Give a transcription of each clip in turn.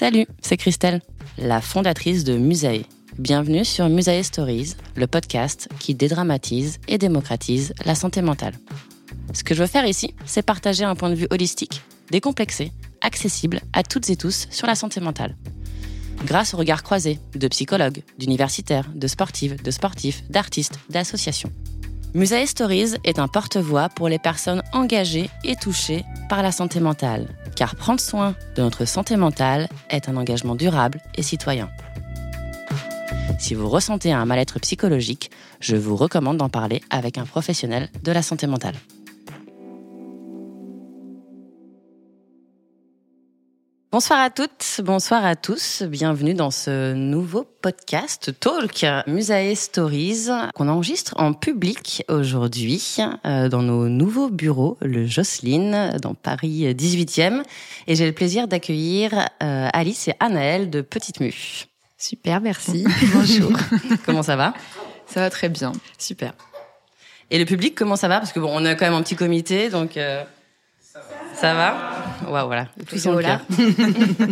Salut, c'est Christelle, la fondatrice de Musae. Bienvenue sur Musae Stories, le podcast qui dédramatise et démocratise la santé mentale. Ce que je veux faire ici, c'est partager un point de vue holistique, décomplexé, accessible à toutes et tous sur la santé mentale. Grâce au regard croisé de psychologues, d'universitaires, de sportives, de sportifs, d'artistes, d'associations. Musae Stories est un porte-voix pour les personnes engagées et touchées par la santé mentale, car prendre soin de notre santé mentale est un engagement durable et citoyen. Si vous ressentez un mal-être psychologique, je vous recommande d'en parler avec un professionnel de la santé mentale. Bonsoir à toutes, bonsoir à tous, bienvenue dans ce nouveau podcast Talk Musae Stories qu'on enregistre en public aujourd'hui euh, dans nos nouveaux bureaux, le Jocelyne, dans Paris 18e. Et j'ai le plaisir d'accueillir euh, Alice et Anaëlle de Petite Mue. Super, merci. Bonjour. comment ça va? Ça va très bien. Super. Et le public, comment ça va? Parce que bon, on a quand même un petit comité, donc... Euh... Ça va Waouh, voilà. Tout son cœur.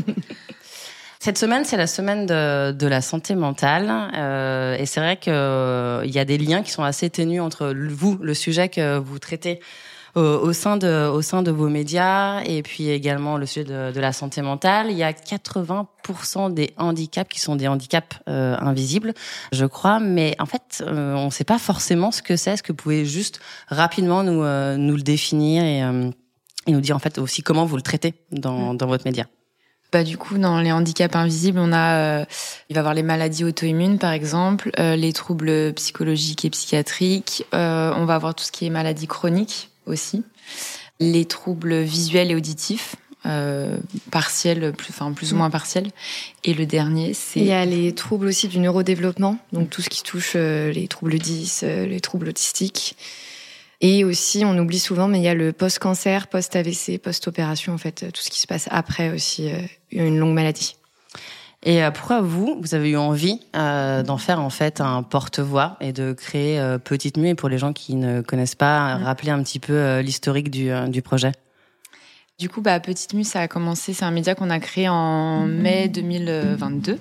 Cette semaine, c'est la semaine de, de la santé mentale. Euh, et c'est vrai qu'il euh, y a des liens qui sont assez ténus entre vous, le sujet que vous traitez au, au, sein de, au sein de vos médias, et puis également le sujet de, de la santé mentale. Il y a 80% des handicaps qui sont des handicaps euh, invisibles, je crois. Mais en fait, euh, on ne sait pas forcément ce que c'est. Est-ce que vous pouvez juste rapidement nous, euh, nous le définir et et nous dire en fait aussi comment vous le traitez dans, dans votre média. Bah du coup dans les handicaps invisibles, on a euh, il va y avoir les maladies auto-immunes par exemple, euh, les troubles psychologiques et psychiatriques, euh, on va avoir tout ce qui est maladies chroniques aussi, les troubles visuels et auditifs. partiels, plus, enfin plus ou moins partiels. Et le dernier, c'est... Il y a les troubles aussi du neurodéveloppement, donc tout ce qui touche les troubles 10, les troubles autistiques. Et aussi, on oublie souvent, mais il y a le post-cancer, post-AVC, post-opération, en fait, tout ce qui se passe après aussi euh, une longue maladie. Et euh, pourquoi vous, vous avez eu envie euh, d'en faire en fait un porte-voix et de créer euh, Petite Mue? Pour les gens qui ne connaissent pas, rappeler un petit peu euh, l'historique du, du projet Du coup, bah, Petite Mue, ça a commencé, c'est un média qu'on a créé en mai 2022.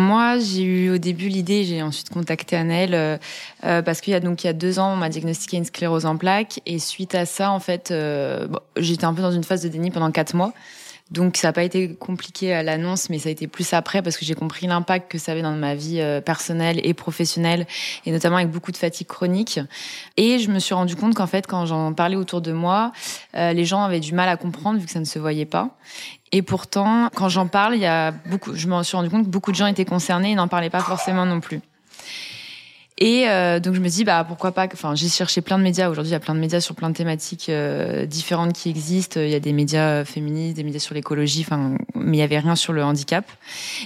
Moi, j'ai eu au début l'idée, j'ai ensuite contacté Annelle euh, euh, parce qu'il y a donc il y a deux ans, on m'a diagnostiqué une sclérose en plaques et suite à ça, en fait, euh, j'étais un peu dans une phase de déni pendant quatre mois. Donc ça n'a pas été compliqué à l'annonce, mais ça a été plus après parce que j'ai compris l'impact que ça avait dans ma vie personnelle et professionnelle, et notamment avec beaucoup de fatigue chronique. Et je me suis rendu compte qu'en fait, quand j'en parlais autour de moi, les gens avaient du mal à comprendre vu que ça ne se voyait pas. Et pourtant, quand j'en parle, il y a beaucoup, je me suis rendu compte que beaucoup de gens étaient concernés et n'en parlaient pas forcément non plus. Et euh, donc je me dis bah pourquoi pas. Enfin j'ai cherché plein de médias. Aujourd'hui il y a plein de médias sur plein de thématiques euh, différentes qui existent. Il y a des médias féministes, des médias sur l'écologie. Enfin mais il y avait rien sur le handicap.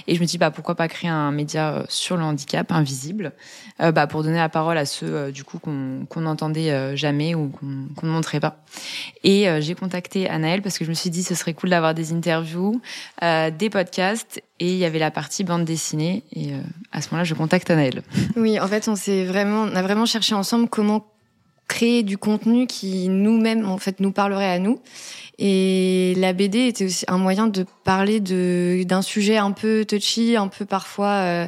Et je me dis bah pourquoi pas créer un média euh, sur le handicap invisible, euh, bah pour donner la parole à ceux euh, du coup qu'on qu'on n'entendait jamais ou qu'on qu'on ne montrait pas. Et j'ai contacté Anaël parce que je me suis dit ce serait cool d'avoir des interviews, des podcasts et il y avait la partie bande dessinée. Et à ce moment-là, je contacte Anaëlle. Oui, en fait, on s'est vraiment, on a vraiment cherché ensemble comment créer du contenu qui nous-mêmes en fait nous parlerait à nous. Et la BD était aussi un moyen de parler de d'un sujet un peu touchy, un peu parfois euh,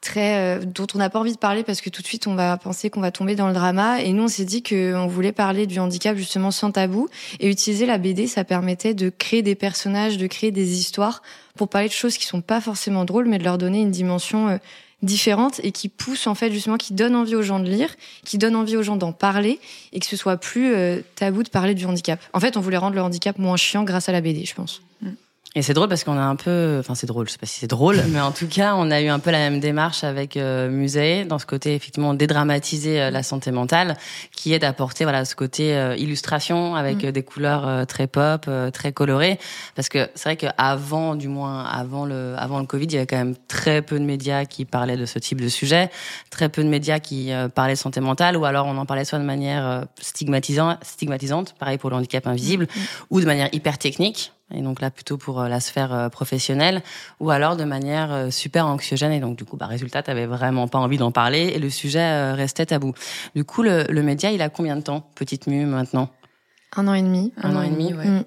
très euh, dont on n'a pas envie de parler parce que tout de suite on va penser qu'on va tomber dans le drama. Et nous on s'est dit qu'on voulait parler du handicap justement sans tabou et utiliser la BD, ça permettait de créer des personnages, de créer des histoires pour parler de choses qui sont pas forcément drôles, mais de leur donner une dimension euh, différentes et qui poussent en fait justement, qui donnent envie aux gens de lire, qui donnent envie aux gens d'en parler et que ce soit plus euh, tabou de parler du handicap. En fait, on voulait rendre le handicap moins chiant grâce à la BD, je pense. Mm. Et c'est drôle parce qu'on a un peu, enfin c'est drôle, je sais pas si c'est drôle, mais en tout cas on a eu un peu la même démarche avec euh, Musée dans ce côté effectivement dédramatiser euh, la santé mentale, qui est d'apporter voilà ce côté euh, illustration avec mm. des couleurs très pop, très colorées, parce que c'est vrai qu'avant, du moins avant le avant le Covid, il y avait quand même très peu de médias qui parlaient de ce type de sujet, très peu de médias qui parlaient de santé mentale, ou alors on en parlait soit de manière stigmatisante, stigmatisante, pareil pour le handicap invisible, mm. ou de manière hyper technique et donc là plutôt pour euh, la sphère euh, professionnelle, ou alors de manière euh, super anxiogène, et donc du coup, bah, résultat, t'avais vraiment pas envie d'en parler, et le sujet restait tabou. Du coup, le, le, média, il a combien de temps, Petite Mue, maintenant? Un an et demi. Un, an, et demi, ouais. Mm.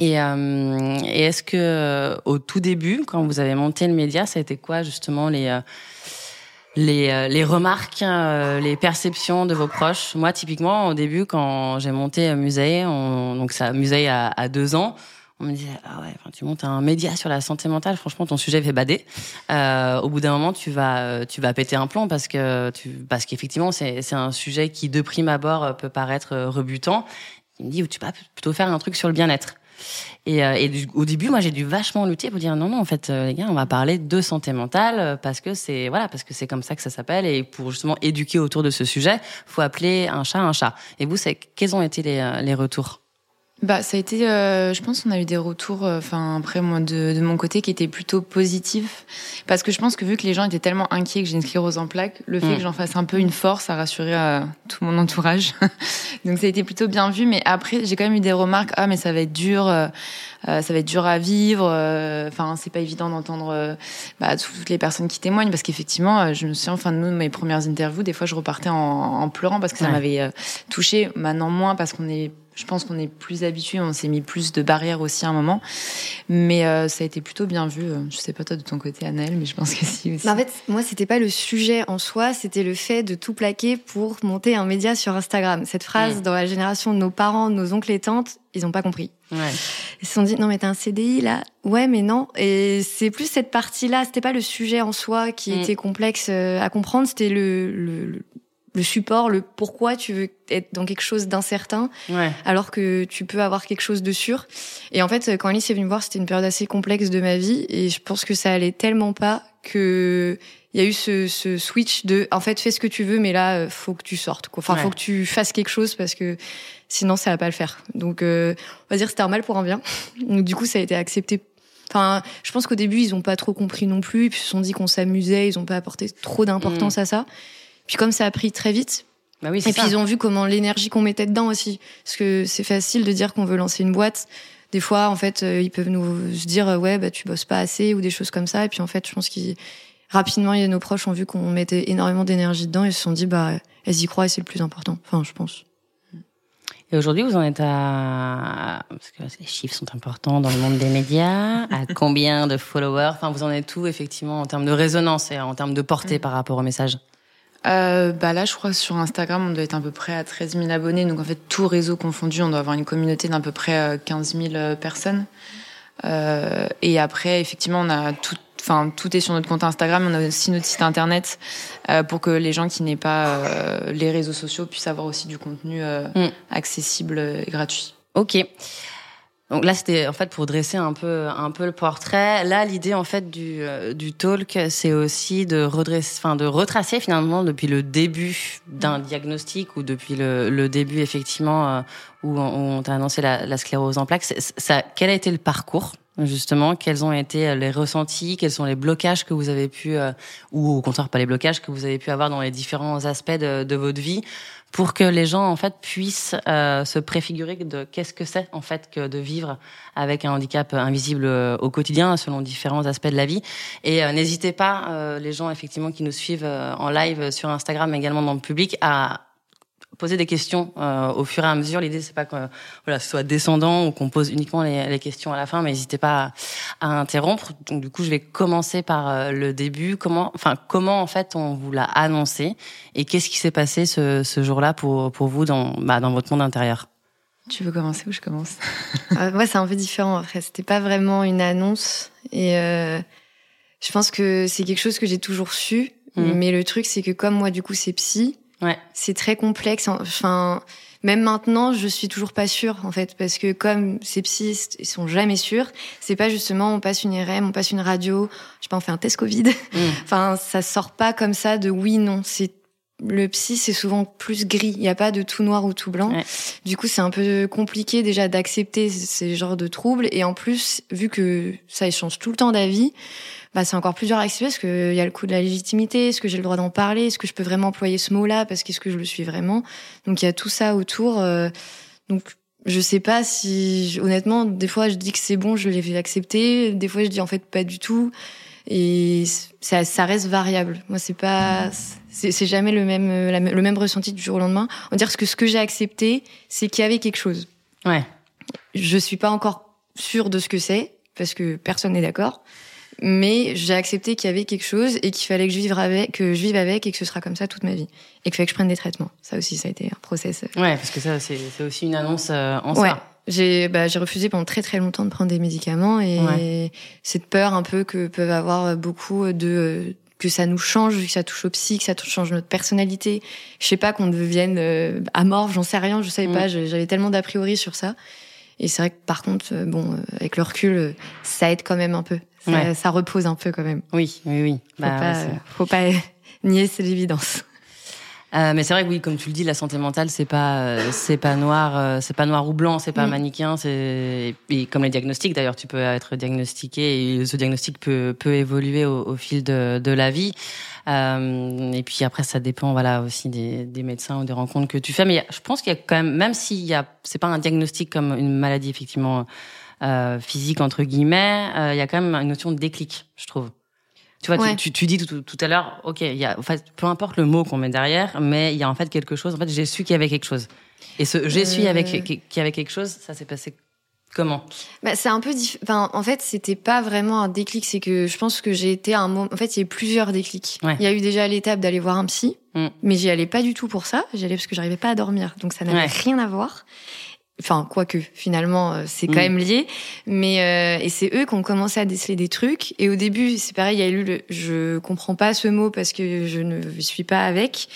Et, euh, et est-ce que au tout début, quand vous avez monté le média, ça a été quoi justement les les, les remarques, les perceptions de vos proches? Moi, typiquement, au début, quand j'ai monté Musée, on, donc ça, Musée a, a deux ans, on me disait ah ouais tu montes un média sur la santé mentale franchement ton sujet fait bader. Euh, au bout d'un moment tu vas euh, tu vas péter un plomb parce que tu parce qu'effectivement c'est c'est un sujet qui de prime abord euh, peut paraître euh, rebutant. Il me dit tu vas plutôt faire un truc sur le bien-être. Et, et au début, moi, j'ai dû vachement lutter pour dire non, non, en fait, les gars, on va parler de santé mentale parce que c'est voilà, parce que c'est comme ça que ça s'appelle. Et pour justement éduquer autour de ce sujet, faut appeler un chat un chat. Et vous, c'est quels ont été les, les retours? Bah, ça a été, euh, je pense qu'on a eu des retours, euh, enfin après moi de, de, mon côté, qui étaient plutôt positifs, parce que je pense que vu que les gens étaient tellement inquiets que j'ai une sclérose en plaques, le fait mm. que j'en fasse un peu une force a rassuré euh, tout mon entourage. Donc ça a été plutôt bien vu, mais après j'ai quand même eu des remarques, ah mais ça va être dur, ça va être dur à vivre, enfin c'est pas évident d'entendre bah, toutes les personnes qui témoignent, parce qu'effectivement, je me souviens, enfin nous mes premières interviews, des fois je repartais en, en pleurant parce que ça m'avait touché, maintenant moins parce qu'on est je pense qu'on est plus habitué, on s'est mis plus de barrières aussi à un moment. Mais euh, ça a été plutôt bien vu. Je sais pas toi de ton côté, Annelle, mais je pense que si aussi. en fait, moi, c'était pas le sujet en soi, c'était le fait de tout plaquer pour monter un média sur Instagram. Cette phrase, dans la génération de nos parents, de nos oncles et tantes, ils ont pas compris. Ouais. Ils se sont dit, non, mais t'as un CDI là? Ouais, mais non. Et c'est plus cette partie-là, c'était pas le sujet en soi qui mm. était complexe euh, à comprendre, c'était le, le, le support, le pourquoi tu veux être dans quelque chose d'incertain, alors que tu peux avoir quelque chose de sûr. Et en fait, quand Alice est venue me voir, c'était une période assez complexe de ma vie, et je pense que ça allait tellement pas que il y a eu ce, ce, switch de, en fait, fais ce que tu veux, mais là, euh, faut que tu sortes. Quoi. Enfin, faut que tu fasses quelque chose parce que sinon, ça va pas le faire. Donc, euh, on va dire, c'était un mal pour un bien. Donc, du coup, ça a été accepté Enfin, je pense qu'au début, ils ont pas trop compris non plus. Ils se sont dit qu'on s'amusait. Ils ont pas apporté trop d'importance mm. à ça. Puis comme ça a pris très vite, bah oui, et puis ils ont vu comment l'énergie qu'on mettait dedans aussi, parce que c'est facile de dire qu'on veut lancer une boîte. Des fois, en fait, euh, ils peuvent nous se dire ouais, bah tu bosses pas assez ou des choses comme ça. Et puis en fait, je pense qu'ils rapidement, nos proches ont vu qu'on mettait énormément d'énergie dedans et se sont dit bah elles y croient et c'est le plus important. Enfin, je pense. Et aujourd'hui, vous en êtes à parce que les chiffres sont importants dans le monde des médias. À combien de followers? Enfin, vous en êtes où effectivement en termes de résonance et en termes de portée mm. par rapport au message? Euh, bah là, je crois que sur Instagram, on doit être à peu près à 13 000 abonnés. Donc en fait, tout réseau confondu, on doit avoir une communauté d'à peu près 15 euh, 000 euh, personnes. Euh, et après, effectivement, on a tout, enfin tout est sur notre compte Instagram. On a aussi notre site internet euh, pour que les gens qui n'aient pas euh, les réseaux sociaux puissent avoir aussi du contenu mm. accessible et gratuit. Ok. Donc là, c'était en fait pour dresser un peu un peu le portrait. Là, l'idée en fait du euh, du talk, c'est aussi de redresser, enfin de retracer finalement depuis le début d'un diagnostic ou depuis le, le début effectivement euh, où on, t'a annoncé la, la, sclérose en plaques. Ça, quel a été le parcours? Justement Quels ont été les ressentis Quels sont les blocages que vous avez pu, ou au contraire pas les blocages que vous avez pu avoir dans les différents aspects de, de votre vie pour que les gens en fait puissent euh, se préfigurer de qu'est-ce que c'est en fait que de vivre avec un handicap invisible euh, au quotidien selon différents aspects de la vie. Et euh, n'hésitez pas les gens effectivement qui nous suivent en live sur Instagram également dans le public à poser des questions euh, au fur et à mesure. L'idée, c'est pas que voilà, ce soit descendant ou qu'on pose uniquement les, les, questions à la fin, mais n'hésitez pas à, à, interrompre. Donc, du coup, je vais commencer par euh, le début. Comment, enfin, comment en fait on vous l'a annoncé et qu'est-ce qui s'est passé ce, ce jour-là pour pour vous dans bah, dans votre monde intérieur? Tu veux commencer ou je commence? Euh, Moi, c'est un peu différent. Après, c'était pas vraiment une annonce et euh, je pense que c'est quelque chose que j'ai toujours su. Mmh. Mais le truc, c'est que comme moi, du coup, c'est psy Ouais. C'est très complexe. Enfin, même maintenant, je suis toujours pas sûre, en fait, parce que comme ces psys, ils sont jamais sûrs. C'est pas justement, on passe une IRM, on passe une radio, je sais pas, on fait un test Covid. Mm. enfin, ça sort pas comme ça de oui, non. C'est le psy, c'est souvent plus gris. Il n'y a pas de tout noir ou tout blanc. Du coup, c'est un peu compliqué déjà d'accepter ces genres de troubles. Et en plus, vu que ça échange tout le temps d'avis, bah, c'est encore plus dur à accepter parce qu'il y a le coup de la légitimité. Est-ce que j'ai le droit d'en parler Est-ce que je peux vraiment employer ce mot-là Parce qu'est-ce que je le suis vraiment Donc il y a tout ça autour. Euh, donc je sais pas si, honnêtement, des fois je dis que c'est bon, je l'ai fait accepter. Des fois je dis en fait pas du tout. Et ça, ça reste variable. Moi, c'est pas, c'est jamais le même, le même ressenti du jour au lendemain. On dire que ce que j'ai accepté, c'est qu'il y avait quelque chose. Ouais. Je suis pas encore sûre de ce que c'est parce que personne n'est d'accord mais j'ai accepté qu'il y avait quelque chose et qu'il fallait que je vive avec, que je vive avec et que ce sera comme ça toute ma vie et qu'il fallait que je prenne des traitements. Ça aussi, ça a été un process. Ouais, parce que ça, c'est aussi une annonce euh, en ouais. soi. J'ai bah, j'ai refusé pendant très très longtemps de prendre des médicaments et cette peur un peu que peuvent avoir beaucoup de que ça nous change, que ça touche au psy, que ça change notre personnalité. Je sais pas qu'on devienne euh, amorphe, j'en sais rien, je savais mm. pas, j'avais tellement d'a priori sur ça. Et c'est vrai que par contre, euh, bon, avec le recul, ça aide quand même un peu. Ça, ça, repose un peu quand même. Oui, oui, oui. Faut, bah, pas, faut pas nier, c'est l'évidence. Euh, mais c'est vrai que oui, comme tu le dis, la santé mentale, c'est pas, euh, c'est pas noir, euh, c'est pas noir ou blanc, c'est pas mm. manichéen, c'est et comme les diagnostics d'ailleurs, tu peux être diagnostiqué et ce diagnostic peut peut évoluer au, au fil de, de la vie. Euh, et puis après, ça dépend, voilà, aussi des, des médecins ou des rencontres que tu fais. Mais je pense qu'il y a quand même, même s'il y a, c'est pas un diagnostic comme une maladie effectivement euh, physique entre guillemets, euh, il y a quand même une notion de déclic, je trouve. Tu vois, tu, tu, dis tout, tout, à l'heure, ok, il y a, en fait, peu importe le mot qu'on met derrière, mais il y a en fait quelque chose. En fait, j'ai su qu'il y avait quelque chose. Et ce j'ai su avec euh. qu'il y avait quelque chose, ça s'est passé Comment? Bah, C'est un peu enfin, en fait, c'était pas vraiment un déclic. C'est que je pense que j'ai été à un moment. En fait, il y a eu plusieurs déclics. Il y a eu déjà l'étape d'aller voir un psy, mm. mais j'y allais pas du tout pour ça. J'y allais parce que j'arrivais pas à dormir, donc ça n'avait rien à voir. Enfin, quoique, finalement, euh, c'est quand mm. même lié. Mais euh, et c'est eux qui ont commencé à déceler des trucs. Et au début, c'est pareil, il y a eu le je comprends pas ce mot parce que je ne suis pas avec.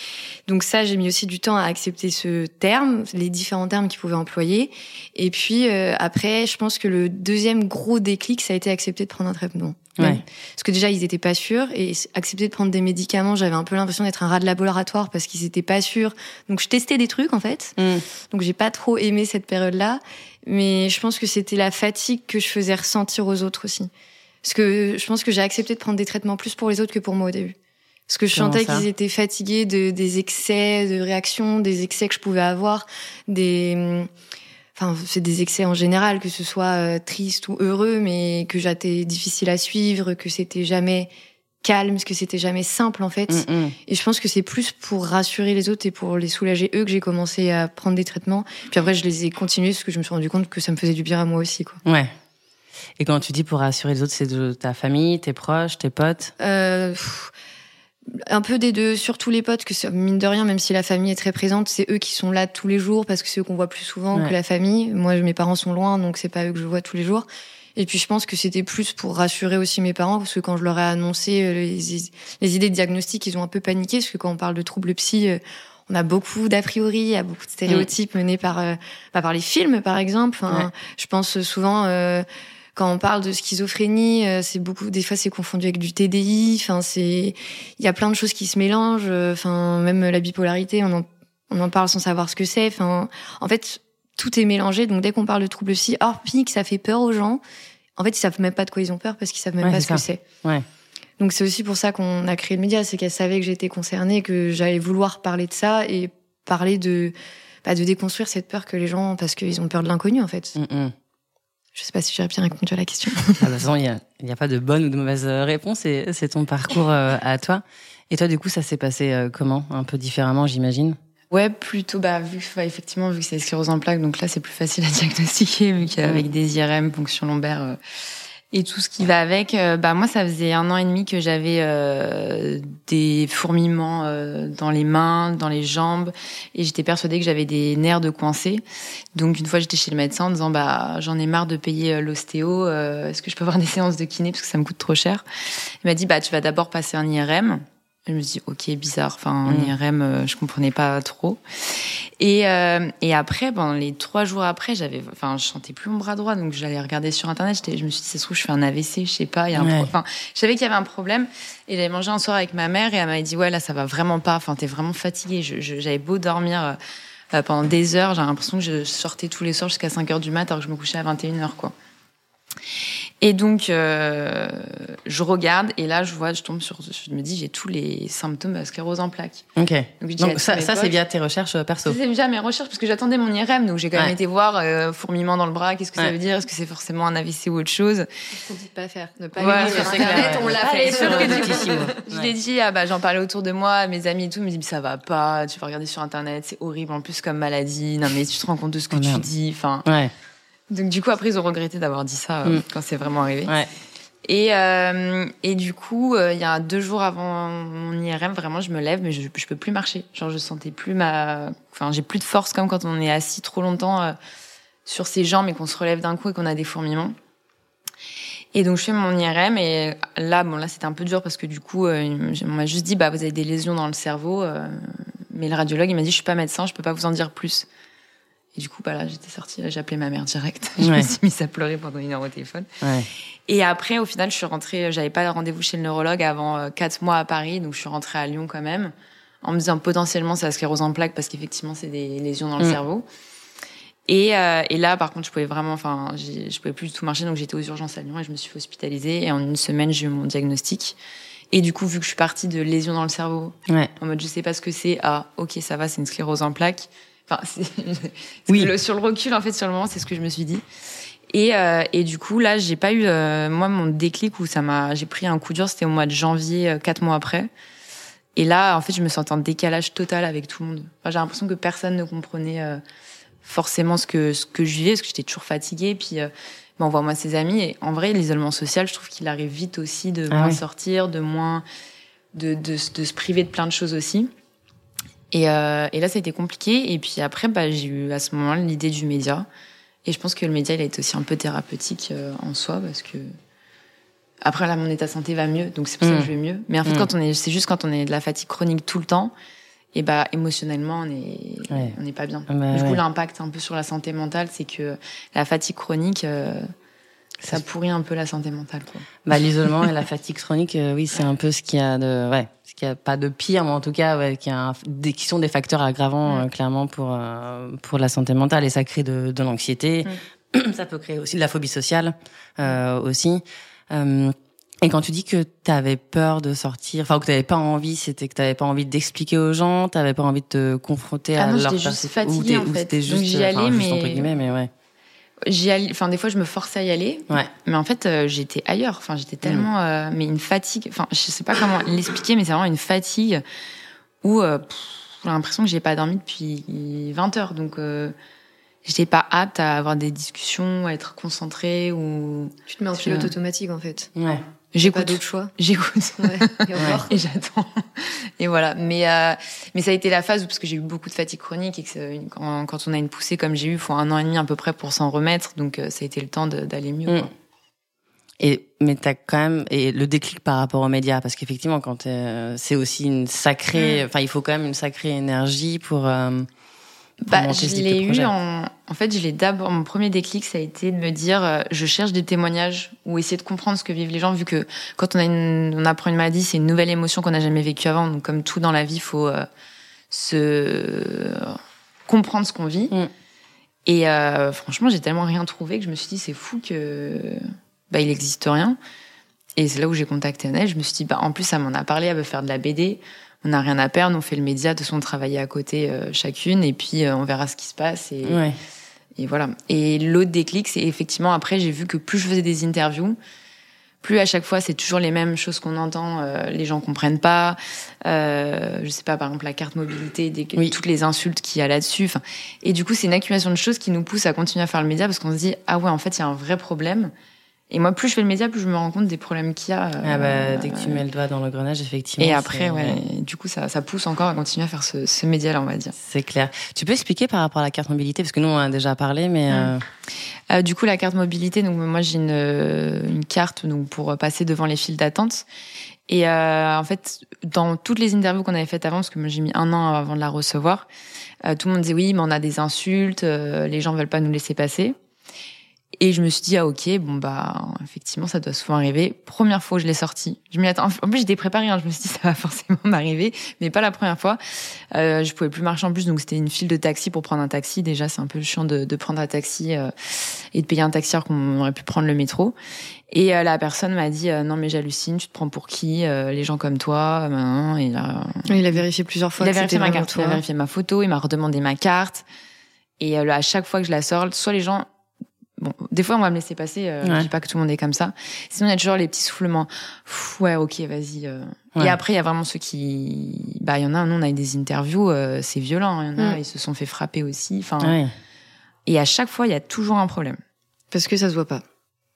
Donc ça, j'ai mis aussi du temps à accepter ce terme, les différents termes qu'ils pouvaient employer. Et puis euh, après, je pense que le deuxième gros déclic, ça a été accepter de prendre un traitement. Ouais. Parce que déjà, ils étaient pas sûrs et accepter de prendre des médicaments, j'avais un peu l'impression d'être un rat de laboratoire parce qu'ils étaient pas sûrs. Donc, je testais des trucs, en fait. Mm. Donc, j'ai pas trop aimé cette période-là. Mais je pense que c'était la fatigue que je faisais ressentir aux autres aussi. Parce que je pense que j'ai accepté de prendre des traitements plus pour les autres que pour moi au début. Parce que je sentais qu'ils étaient fatigués de, des excès de réactions, des excès que je pouvais avoir, des enfin c'est des excès en général que ce soit euh, triste ou heureux mais que j'étais difficile à suivre que c'était jamais calme que c'était jamais simple en fait. Mm, mm. et je pense que c'est plus pour rassurer les autres et pour les soulager eux que j'ai commencé à prendre des traitements. Puis après je les ai continués parce que je me suis rendu compte que ça me faisait du bien à moi aussi quoi. Ouais. Et quand tu dis pour rassurer les autres c'est de ta famille tes proches tes potes? Euh, un peu des deux, surtout les potes, que mine de rien, même si la famille est très présente, c'est eux qui sont là tous les jours parce que c'est eux qu'on voit plus souvent que la famille. Moi, mes parents sont loin, donc c'est pas eux que je vois tous les jours. Et puis je pense que c'était plus pour rassurer aussi mes parents, parce que quand je leur ai annoncé euh, les, idées de diagnostic, ils ont un peu paniqué, parce que quand on parle de troubles psy, euh, on a beaucoup d'a priori, il y a beaucoup de stéréotypes menés par, euh, bah, par les films, par exemple. Je pense souvent quand on parle de schizophrénie, euh, c'est beaucoup, des fois, c'est confondu avec du TDI. Enfin, c'est, il y a plein de choses qui se mélangent. Enfin, même la bipolarité, on en, on en parle sans savoir ce que c'est. Enfin, en fait, tout est mélangé. Donc, dès qu'on parle de troubles psy, hors pique, ça fait peur aux gens. En fait, ils savent même pas de quoi ils ont peur parce qu'ils savent même Ouais, pas ce que c'est. Ouais. Donc c'est aussi pour ça qu'on a créé le média, c'est qu'elle savait que j'étais concernée, que j'allais vouloir parler de ça et parler de bah, de déconstruire cette peur que les gens parce qu'ils ont peur de l'inconnu en fait. Mm, mm. Je sais pas si j'ai bien répondu à la question. Ah, de toute façon, il n'y a, pas de bonne ou de mauvaise euh, réponse. C'est c'est ton parcours euh, à toi. Et toi, du coup, ça s'est passé euh, comment? Un peu différemment, j'imagine? Ouais, plutôt, bah, vu que, bah, effectivement, vu que c'est sclérose en plaques, donc là, c'est plus facile à diagnostiquer, vu qu'avec des IRM, ponction lombaire, euh, et tout ce qui va avec, euh, bah, moi, ça faisait un an et demi que j'avais euh, des fourmillements euh, dans les mains, dans les jambes, et j'étais persuadée que j'avais des nerfs de coincés. Donc, une fois, j'étais chez le médecin en disant, bah, j'en ai marre de payer euh, l'ostéo, euh, est-ce que je peux avoir des séances de kiné, parce que ça me coûte trop cher? Il m'a dit, bah, tu vas d'abord passer un IRM. Je me suis dit, ok, bizarre. Enfin, en Mm. IRM, euh, je comprenais pas trop. Et, euh, et après, pendant les trois jours après, j'avais, enfin, je sentais plus mon bras droit, donc j'allais regarder sur internet. Je me suis dit, ça se trouve, je fais un AVC, je sais pas. Il y a un, Ouais. enfin, je savais qu'il y avait un problème. Et j'avais mangé un soir avec ma mère et elle m'avait dit, ouais, là, ça va vraiment pas. Enfin, t'es vraiment fatiguée. J'avais beau dormir euh, pendant des heures, j'ai l'impression que je sortais tous les soirs jusqu'à 5 heures du mat, alors que je me couchais à 21 heures, quoi. Et donc, euh, je regarde et là, je vois, je tombe sur, je me dis, j'ai tous les symptômes de sclérose en plaques. Ok. Donc, ça, c'est via tes recherches euh, perso. c'est déjà mes recherches parce que j'attendais mon IRM, donc j'ai quand même Ouais. été voir euh, fourmillement dans le bras, qu'est-ce que ça veut dire, est-ce que c'est forcément un AVC ou autre chose. On dit de pas faire, ne pas Ouais, aller sur internet, on l'a fait. Je l'ai dit, ah bah, j'en parlais autour de moi, mes amis et tout, ils me disent, ça va pas, tu vas regarder sur internet, c'est horrible en plus comme maladie, non mais tu te rends compte de ce que Oh, tu merde. dis, enfin. Ouais. Donc du coup après ils ont regretté d'avoir dit ça euh, Mm. quand c'est vraiment arrivé. Ouais. Et, euh, et du coup, euh, il y a deux jours avant mon IRM, vraiment, je me lève, mais je, je peux plus marcher. Genre, je sentais plus ma, enfin, j'ai plus de force comme quand on est assis trop longtemps euh, sur ses jambes et qu'on se relève d'un coup et qu'on a des fourmillements. Et donc, je fais mon IRM et là, bon, là, c'était un peu dur parce que du coup, euh, on m'a juste dit, bah, vous avez des lésions dans le cerveau. euh, mais le radiologue, il m'a dit, je suis pas médecin, je peux pas vous en dire plus. Et du coup, bah là, j'étais sortie, là, j'ai appelé ma mère direct. je Ouais. me suis mise à pleurer pendant une heure au téléphone. Ouais. Et après, au final, je suis rentrée, j'avais pas de rendez-vous chez le neurologue avant euh, quatre mois à Paris, donc je suis rentrée à Lyon quand même, en me disant potentiellement c'est la sclérose en plaques parce qu'effectivement c'est des lésions dans le Mm. cerveau. Et, euh, et là, par contre, je pouvais vraiment, enfin, je pouvais plus du tout marcher, donc j'étais aux urgences à Lyon et je me suis fait hospitaliser. Et en une semaine, j'ai eu mon diagnostic. Et du coup, vu que je suis partie de lésions dans le cerveau, Ouais. en mode je sais pas ce que c'est, ah, ok, ça va, c'est une sclérose en plaques. Enfin, Oui. le- sur le recul, en fait, sur le moment, c'est ce que je me suis dit. Et, euh, et du coup, là, j'ai pas eu, euh, moi, mon déclic où ça m'a, j'ai pris un coup dur, c'était au mois de janvier, euh, quatre mois après. Et là, en fait, je me sentais en décalage total avec tout le monde. Enfin, j'ai l'impression que personne ne comprenait euh, forcément ce que ce que je vivais, parce que j'étais toujours fatiguée. Puis, euh, ben, on voit moi ses amis. Et en vrai, l'isolement social, je trouve qu'il arrive vite aussi de Ah moins oui. sortir, de moins de, de, de se priver de plein de choses aussi. Et, euh, et là, ça a été compliqué. Et puis après, bah, j'ai eu à ce moment-là l'idée du média. Et je pense que le média, il a été aussi un peu thérapeutique euh, en soi, parce que après là, mon état de santé va mieux, donc c'est pour ça Mm. que je vais mieux. Mais en fait, Mm. quand on est, c'est juste quand on est de la fatigue chronique tout le temps, et bah émotionnellement, on est, Ouais. on n'est pas bien. Ah bah du coup, ouais. l'impact un peu sur la santé mentale, c'est que la fatigue chronique, euh, ça pourrit un peu la santé mentale. Quoi. Bah, l'isolement et la fatigue chronique, euh, oui, c'est un peu ce qu'il y a de, ouais, ce qu'il y a pas de pire, mais en tout cas, ouais, qui, a un- des, qui sont des facteurs aggravants, euh, clairement, pour, euh, pour la santé mentale. Et ça crée de, de l'anxiété. Ça peut créer aussi de la phobie sociale, euh, aussi. Euh, et quand tu dis que tu avais peur de sortir, enfin, ou que tu n'avais pas envie, c'était que tu n'avais pas envie d'expliquer aux gens, tu n'avais pas envie de te confronter Ah à non, leur juste fatiguée, en fait. c'était Donc, juste, j'y allais, juste entre guillemets, mais ouais. J'y allais, enfin des fois, je me forçais à y aller. Ouais. Mais en fait, euh, j'étais ailleurs. Enfin, j'étais tellement, euh, mais une fatigue. Enfin, je sais pas comment l'expliquer, mais c'est vraiment une fatigue où euh, j'ai l'impression que j'ai pas dormi depuis 20 heures. Donc, euh, j'étais pas apte à avoir des discussions, à être concentrée ou Tu te mets en pilote automatique en fait. Ouais. Pas j'écoute, d'autre choix? j'écoute. Ouais. Et j'attends. Et voilà. Mais, euh, mais ça a été la phase où, parce que j'ai eu beaucoup de fatigue chronique et que c'est une- quand, quand on a une poussée comme j'ai eu, il faut un an et demi à peu près pour s'en remettre. Donc, euh, ça a été le temps d'aller mieux. Mm. quoi. Et mais t'as quand même et le déclic par rapport aux médias parce qu'effectivement quand t'es- c'est aussi une sacrée Mm. enfin il faut quand même une sacrée énergie pour euh, pour Bah, je l'ai eu en, en fait, je l'ai d'abord, mon premier déclic, ça a été de me dire, euh, je cherche des témoignages ou essayer de comprendre ce que vivent les gens, vu que quand on a une, on apprend une maladie, c'est une nouvelle émotion qu'on n'a jamais vécue avant. Donc, comme tout dans la vie, il faut euh, se comprendre ce qu'on vit. Mm. Et euh, franchement, j'ai tellement rien trouvé que je me suis dit, c'est fou que bah, il n'existe rien. Et c'est là où j'ai contacté Annelle. Je me suis dit, bah, en plus, ça m'en a parlé, elle veut faire de la BD. On n'a rien à perdre, on fait le média, de son travailler à côté euh, chacune, et puis euh, on verra ce qui se passe. Et, Ouais. et voilà. Et l'autre déclic, c'est effectivement, après, j'ai vu que plus je faisais des interviews, plus à chaque fois, c'est toujours les mêmes choses qu'on entend, euh, les gens comprennent pas. Euh, je sais pas, par exemple, la carte mobilité, des, Oui. toutes les insultes qu'il y a là-dessus. Et du coup, c'est une accumulation de choses qui nous pousse à continuer à faire le média parce qu'on se dit, ah ouais, en fait, il y a un vrai problème. Et moi, plus je fais le média, plus je me rends compte des problèmes qu'il y a. euh, Ah bah, dès que tu mets le doigt dans l'engrenage, effectivement. et après, ouais, du coup, ça, ça pousse encore à continuer à faire ce, ce média-là, on va dire. C'est clair. Tu peux expliquer par rapport à la carte mobilité Parce que nous, on en a déjà parlé, mais. euh, Euh, du coup, la carte mobilité, donc moi j'ai une, euh, une carte donc pour passer devant les files d'attente. Et euh, en fait, dans toutes les interviews qu'on avait faites avant, parce que moi j'ai mis un an avant de la recevoir, euh, tout le monde disait oui, mais on a des insultes, euh, les gens veulent pas nous laisser passer. Et je me suis dit ah ok bon bah effectivement ça doit souvent arriver. Première fois où je l'ai sorti, je m'y attends. En plus j'étais préparée, hein, je me suis dit ça va forcément m'arriver, mais pas la première fois. Euh, je pouvais plus marcher en plus, donc c'était une file de taxi pour prendre un taxi. Déjà c'est un peu chiant de, de prendre un taxi euh, et de payer un taxi alors qu'on aurait pu prendre le métro. Et euh, la personne m'a dit euh, non mais j'hallucine, tu te prends pour qui Euh, Les gens comme toi. nan. Et là, Il a vérifié plusieurs fois il a vérifié ma carte, il a vérifié ma photo, il m'a redemandé ma carte. Et euh, à chaque fois que je la sors, soit les gens, bon, des fois on va me laisser passer. Euh, Ouais. Je dis pas que tout le monde est comme ça. Sinon il y a toujours les petits soufflements. Pff, ouais, ok, vas-y. euh. Ouais. Et après il y a vraiment ceux qui, bah il y en a. Nous on a eu des interviews, euh, c'est violent. Il y en a, Mm. ils se sont fait frapper aussi. Enfin, ouais. et à chaque fois il y a toujours un problème. Parce que ça se voit pas.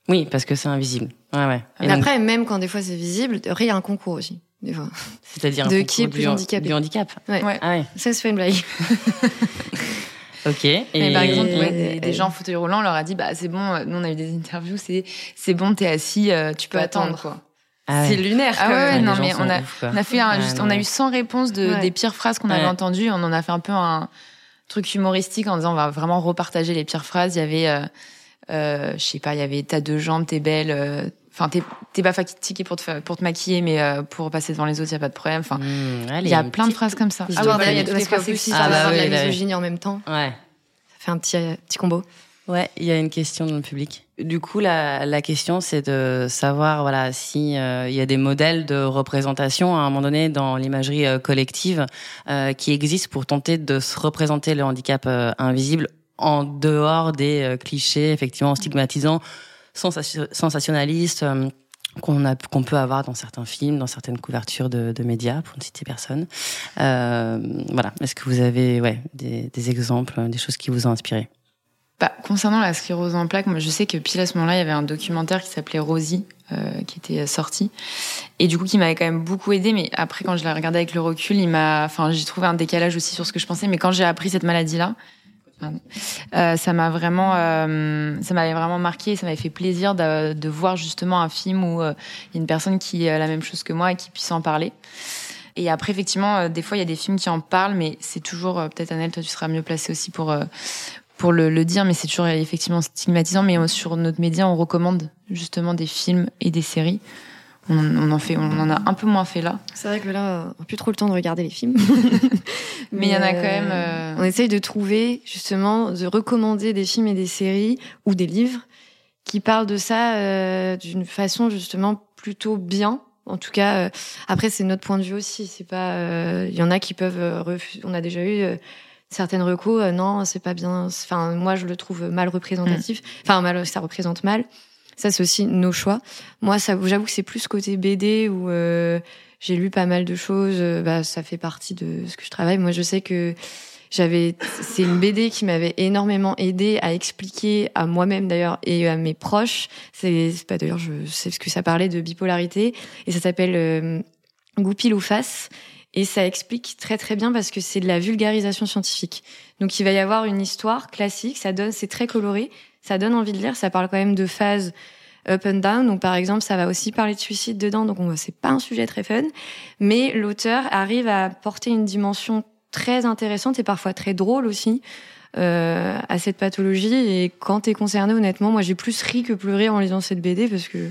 Oui, parce que c'est invisible. Ouais, ouais. Et donc, après, même quand des fois c'est visible, il y a un concours aussi, des fois. c'est-à-dire un de qui est plus han- handicapé. Du handicap. Ouais. Ouais. Ah ouais. Ça se fait une blague. Ok. Et Mais par exemple, ouais, Et- des, des gens en fauteuil roulant, on leur a dit, bah c'est bon. euh, Nous on a eu des interviews, c'est c'est bon, t'es assis, euh, tu peux attendre attendre. quoi. Ah ouais. C'est lunaire. Ah ouais, non, mais on a- ouf, quoi. On a fait un, Ouais, juste- non, on a eu 100 réponses de, Ouais. des pires phrases qu'on avait entendues. On en a fait un peu un truc humoristique en disant on va vraiment repartager les pires phrases. Il y avait, euh, euh, je sais pas, il y avait t'as deux jambes, t'es belle. euh, Enfin, t'es t'es pas fatiguée pour te, pour te maquiller, mais euh, pour passer devant les autres, il y a pas de problème. Enfin, Mmh, il y a plein de phrases comme ça. Ah ouais, il y a toutes les phrases sexistes. Ah ça bah va de oui, la bah oui. misogynie en même temps, Ouais. ça fait un petit, euh, petit combo. Ouais, il y a une question dans le public. Du coup, la, la question, c'est de savoir, voilà, si euh, il y a des modèles de représentation à un moment donné dans l'imagerie euh, collective euh, qui existent pour tenter de se représenter le handicap euh, invisible en dehors des euh, clichés effectivement stigmatisants, sensation- sensationnalistes. euh, qu'on a qu'on peut avoir dans certains films, dans certaines couvertures de, médias, pour ne citer personne. Euh, voilà. Est-ce que vous avez des, exemples, des choses qui vous ont inspiré? Bah, concernant la sclérose en plaques, moi je sais que pile à ce moment-là, il y avait un documentaire qui s'appelait Rosie, euh, qui était euh, sorti, et du coup qui m'avait quand même beaucoup aidé. Mais après, quand je l'ai regardé avec le recul, il m'a, enfin, j'ai trouvé un décalage aussi sur ce que je pensais. Mais quand j'ai appris cette maladie-là, euh, ça m'a vraiment, euh, ça m'avait vraiment marqué. Ça m'avait fait plaisir de, de voir justement un film où euh, il y a une personne qui a la même chose que moi et qui puisse en parler. Et après, effectivement, euh, des fois, il y a des films qui en parlent, mais c'est toujours, euh, peut-être Annelle, toi, tu seras mieux placée aussi pour pour le, le dire, mais c'est toujours effectivement stigmatisant. Mais sur notre média, on recommande justement des films et des séries. On, on en fait, on en a un peu moins fait là. C'est vrai que là, on n'a plus trop le temps de regarder les films. Mais il y en a quand même, euh, On essaye de trouver, justement, de recommander des films et des séries ou des livres qui parlent de ça euh, d'une façon, justement, plutôt bien. En tout cas, euh, après, c'est notre point de vue aussi. C'est pas. euh, Il y en a qui peuvent euh, refuser. On a déjà eu. euh, Certaines recos, euh, non, c'est pas bien. Enfin, moi, je le trouve mal représentatif. Enfin, mal, ça représente mal. Ça, c'est aussi nos choix. Moi, ça, j'avoue que c'est plus côté BD où euh, j'ai lu pas mal de choses. euh, Bah, ça fait partie de ce que je travaille. Moi, je sais que j'avais, c'est une BD qui m'avait énormément aidé à expliquer à moi-même d'ailleurs et à mes proches. C'est, pas d'ailleurs, je sais ce que ça parlait de bipolarité et ça s'appelle euh, Goupil ou face. Et ça explique très très bien parce que c'est de la vulgarisation scientifique. Donc il va y avoir une histoire classique, ça donne, c'est très coloré, ça donne envie de lire, ça parle quand même de phases up and down. Donc par exemple, ça va aussi parler de suicide dedans, donc on- c'est pas un sujet très fun, mais l'auteur arrive à porter une dimension très intéressante et parfois très drôle aussi euh, à cette pathologie. Et quand t'es concerné, honnêtement, moi j'ai plus ri que pleuré en lisant cette BD parce que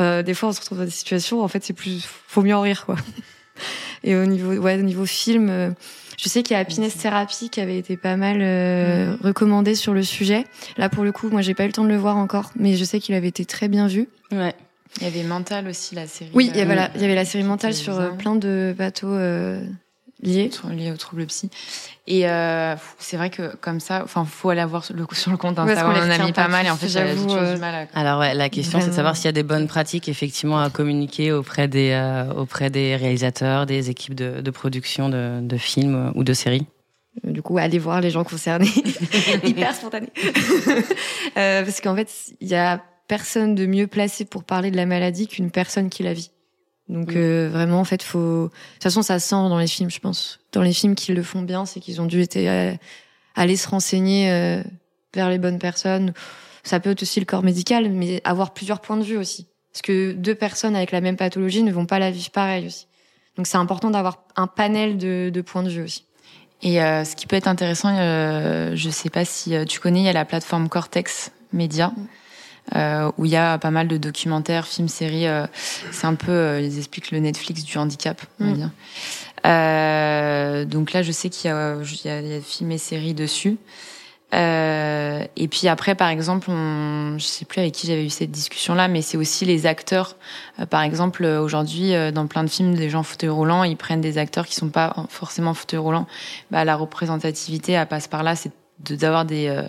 euh, des fois on se retrouve dans des situations, en fait c'est plus, faut mieux en rire quoi. Et au niveau, ouais, au niveau film, euh, je sais qu'il y a Happiness Therapy qui avait été pas mal euh, recommandé sur le sujet. Là, pour le coup, moi, j'ai pas eu le temps de le voir encore, mais je sais qu'il avait été très bien vu. Ouais. Il y avait Mental aussi, la série. Oui, il y euh, avait, la, il y avait la série mentale était sur euh, plein de bateaux euh, liés. lié aux troubles psy. Et euh, c'est vrai que comme ça, enfin, faut aller voir sur le, sur le compte On en a mis pas pas mal et en fait, j'avais j'avoue, toujours euh, du mal à. Alors ouais, la question c'est de savoir s'il y a des bonnes pratiques effectivement à communiquer auprès des euh, auprès des réalisateurs, des équipes de, de production de, de films euh, ou de séries. Du coup, allez voir les gens concernés. Hyper spontané. Euh, parce qu'en fait, il y a personne de mieux placé pour parler de la maladie qu'une personne qui la vit. Donc Mm. euh, vraiment, en fait, faut. De toute façon, ça se sent dans les films, je pense. Dans les films qui le font bien, c'est qu'ils ont dû été euh, aller se renseigner euh, vers les bonnes personnes. Ça peut être aussi le corps médical, mais avoir plusieurs points de vue aussi. Parce que deux personnes avec la même pathologie ne vont pas la vivre pareil aussi. Donc c'est important d'avoir un panel de, de points de vue aussi. Et euh, ce qui peut être intéressant, euh, je sais pas si euh, tu connais, il y a la plateforme Cortex Media. Euh, où il y a pas mal de documentaires, films, séries. euh, c'est un peu, euh, ils expliquent le Netflix du handicap, on va Mm. dire. Euh, donc là, je sais qu'il y a, il y a, il y a films et séries dessus. Euh, et puis après, par exemple, on, je sais plus avec qui j'avais eu cette discussion-là, mais c'est aussi les acteurs. Euh, par exemple, aujourd'hui, euh, dans plein de films, des gens en fauteuil roulant, ils prennent des acteurs qui sont pas forcément en fauteuil roulant. Bah, la représentativité, elle passe par là, c'est de- d'avoir des euh,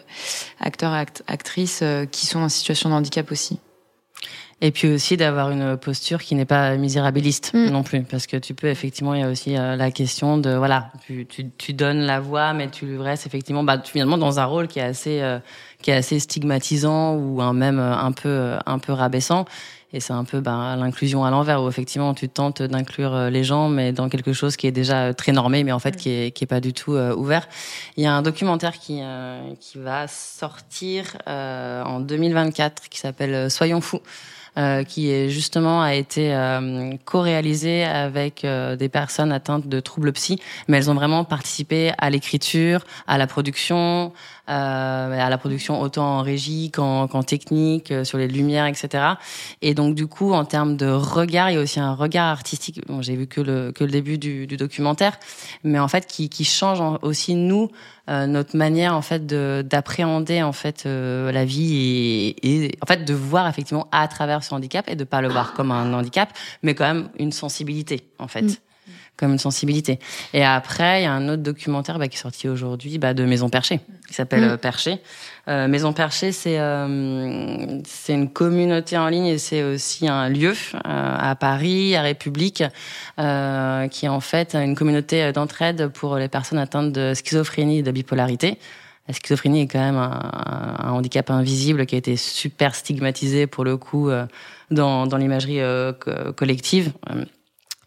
acteurs, act- actrices euh, qui sont en situation de handicap aussi. Et puis aussi d'avoir une posture qui n'est pas misérabiliste Mm. non plus, parce que tu peux effectivement, il y a aussi euh, la question de voilà, tu, tu, tu donnes la voix, mais tu restes effectivement, bah, tu- finalement dans un rôle qui est assez, euh, qui est assez stigmatisant ou un même un peu, un peu rabaissant. Et c'est un peu bah, l'inclusion à l'envers, où effectivement tu tentes d'inclure euh, les gens, mais dans quelque chose qui est déjà euh, très normé, mais en fait qui est, qui est pas du tout euh, ouvert. Il y a un documentaire qui, euh, qui va sortir euh, en 2024 qui s'appelle Soyons fous. euh, qui est justement a été euh, co-réalisé avec euh, des personnes atteintes de troubles psy, mais elles ont vraiment participé à l'écriture, à la production, à la production autant en régie qu'en qu'en technique, euh, sur les lumières, etc. Et donc du coup, en termes de regard, il y a aussi un regard artistique. Bon, j'ai vu que le que le début du, du documentaire, mais en fait qui qui change aussi nous euh, notre manière en fait de d'appréhender en fait euh, la vie et, et en fait de voir effectivement à travers ce handicap et de pas le voir comme un handicap, mais quand même une sensibilité en fait. Mm. Comme une sensibilité. Et après, il y a un autre documentaire bah, qui est sorti aujourd'hui bah, de Maison Perchée, qui s'appelle Mm. euh, Perchée. Euh, Maison Perchée, c'est euh, c'est une communauté en ligne et c'est aussi un lieu euh, à Paris, à République, euh, qui est en fait une communauté d'entraide pour les personnes atteintes de schizophrénie et de bipolarité. La schizophrénie est quand même un, un handicap invisible qui a été super stigmatisé pour le coup euh, dans, dans l'imagerie euh, co- collective.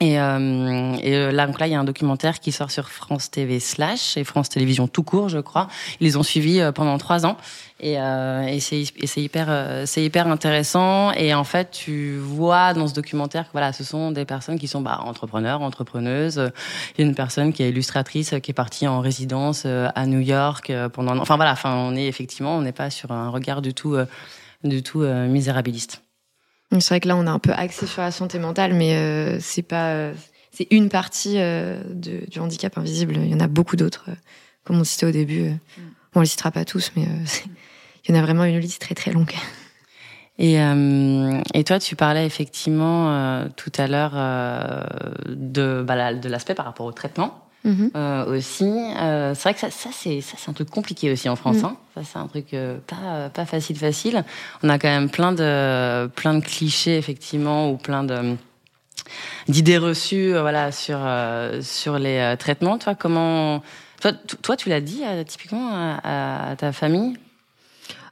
Et, euh, et euh, là, donc là, il y a un documentaire qui sort sur France TV slash et France Télévisions tout court, je crois. Ils les ont suivis euh, pendant trois ans et, euh, et c'est hyper euh, c'est hyper intéressant. Et en fait, tu vois dans ce documentaire que voilà, ce sont des personnes qui sont bah, entrepreneurs, entrepreneuses. Il y a une personne qui est illustratrice qui est partie en résidence à New York pendant. Enfin voilà, enfin on est effectivement, on n'est pas sur un regard du tout du tout euh, misérabiliste. C'est vrai que là, on est un peu axé sur la santé mentale, mais euh, c'est pas. euh, c'est une partie euh, de- du handicap invisible. Il y en a beaucoup d'autres, euh, comme on citait au début. euh. On les citera pas tous, mais euh, il y en a vraiment une liste très très longue. Et, euh, et toi, tu parlais effectivement euh, tout à l'heure euh, de, bah, la- de l'aspect par rapport au traitement Mhm. euh, aussi. Euh, c'est vrai que ça, ça c'est ça c'est un truc compliqué aussi en France. Mm. Hein. Ça c'est un truc euh, pas pas facile facile. On a quand même plein de plein de clichés effectivement ou plein de d'idées reçues voilà sur sur les traitements. Toi comment toi, toi tu l'as dit typiquement à, à ta famille?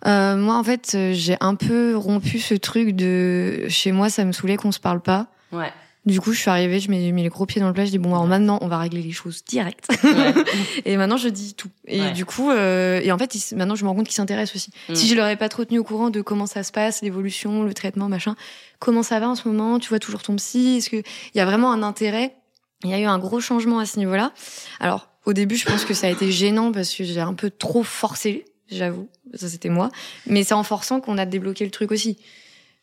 Moi, en fait, j'ai un peu rompu ce truc de chez moi, ça me saoulait qu'on se parle pas. Ouais. Du coup, je suis arrivée, je m'ai mis les gros pieds dans le plat, je dis bon, alors maintenant, on va régler les choses direct. ouais. et maintenant, je dis tout. Et Ouais. du coup, euh, et en fait, ils- maintenant, je me rends compte qu'ils s'intéressent aussi. Mm. Si je leur ai pas trop tenu au courant de comment ça se passe, l'évolution, le traitement, machin, comment ça va en ce moment, tu vois toujours ton psy, est-ce que il y a vraiment un intérêt? Il y a eu un gros changement à ce niveau-là. Alors, au début, je pense que ça a été gênant parce que j'ai un peu trop forcé, j'avoue. Ça, c'était moi. Mais c'est en forçant qu'on a débloqué le truc aussi.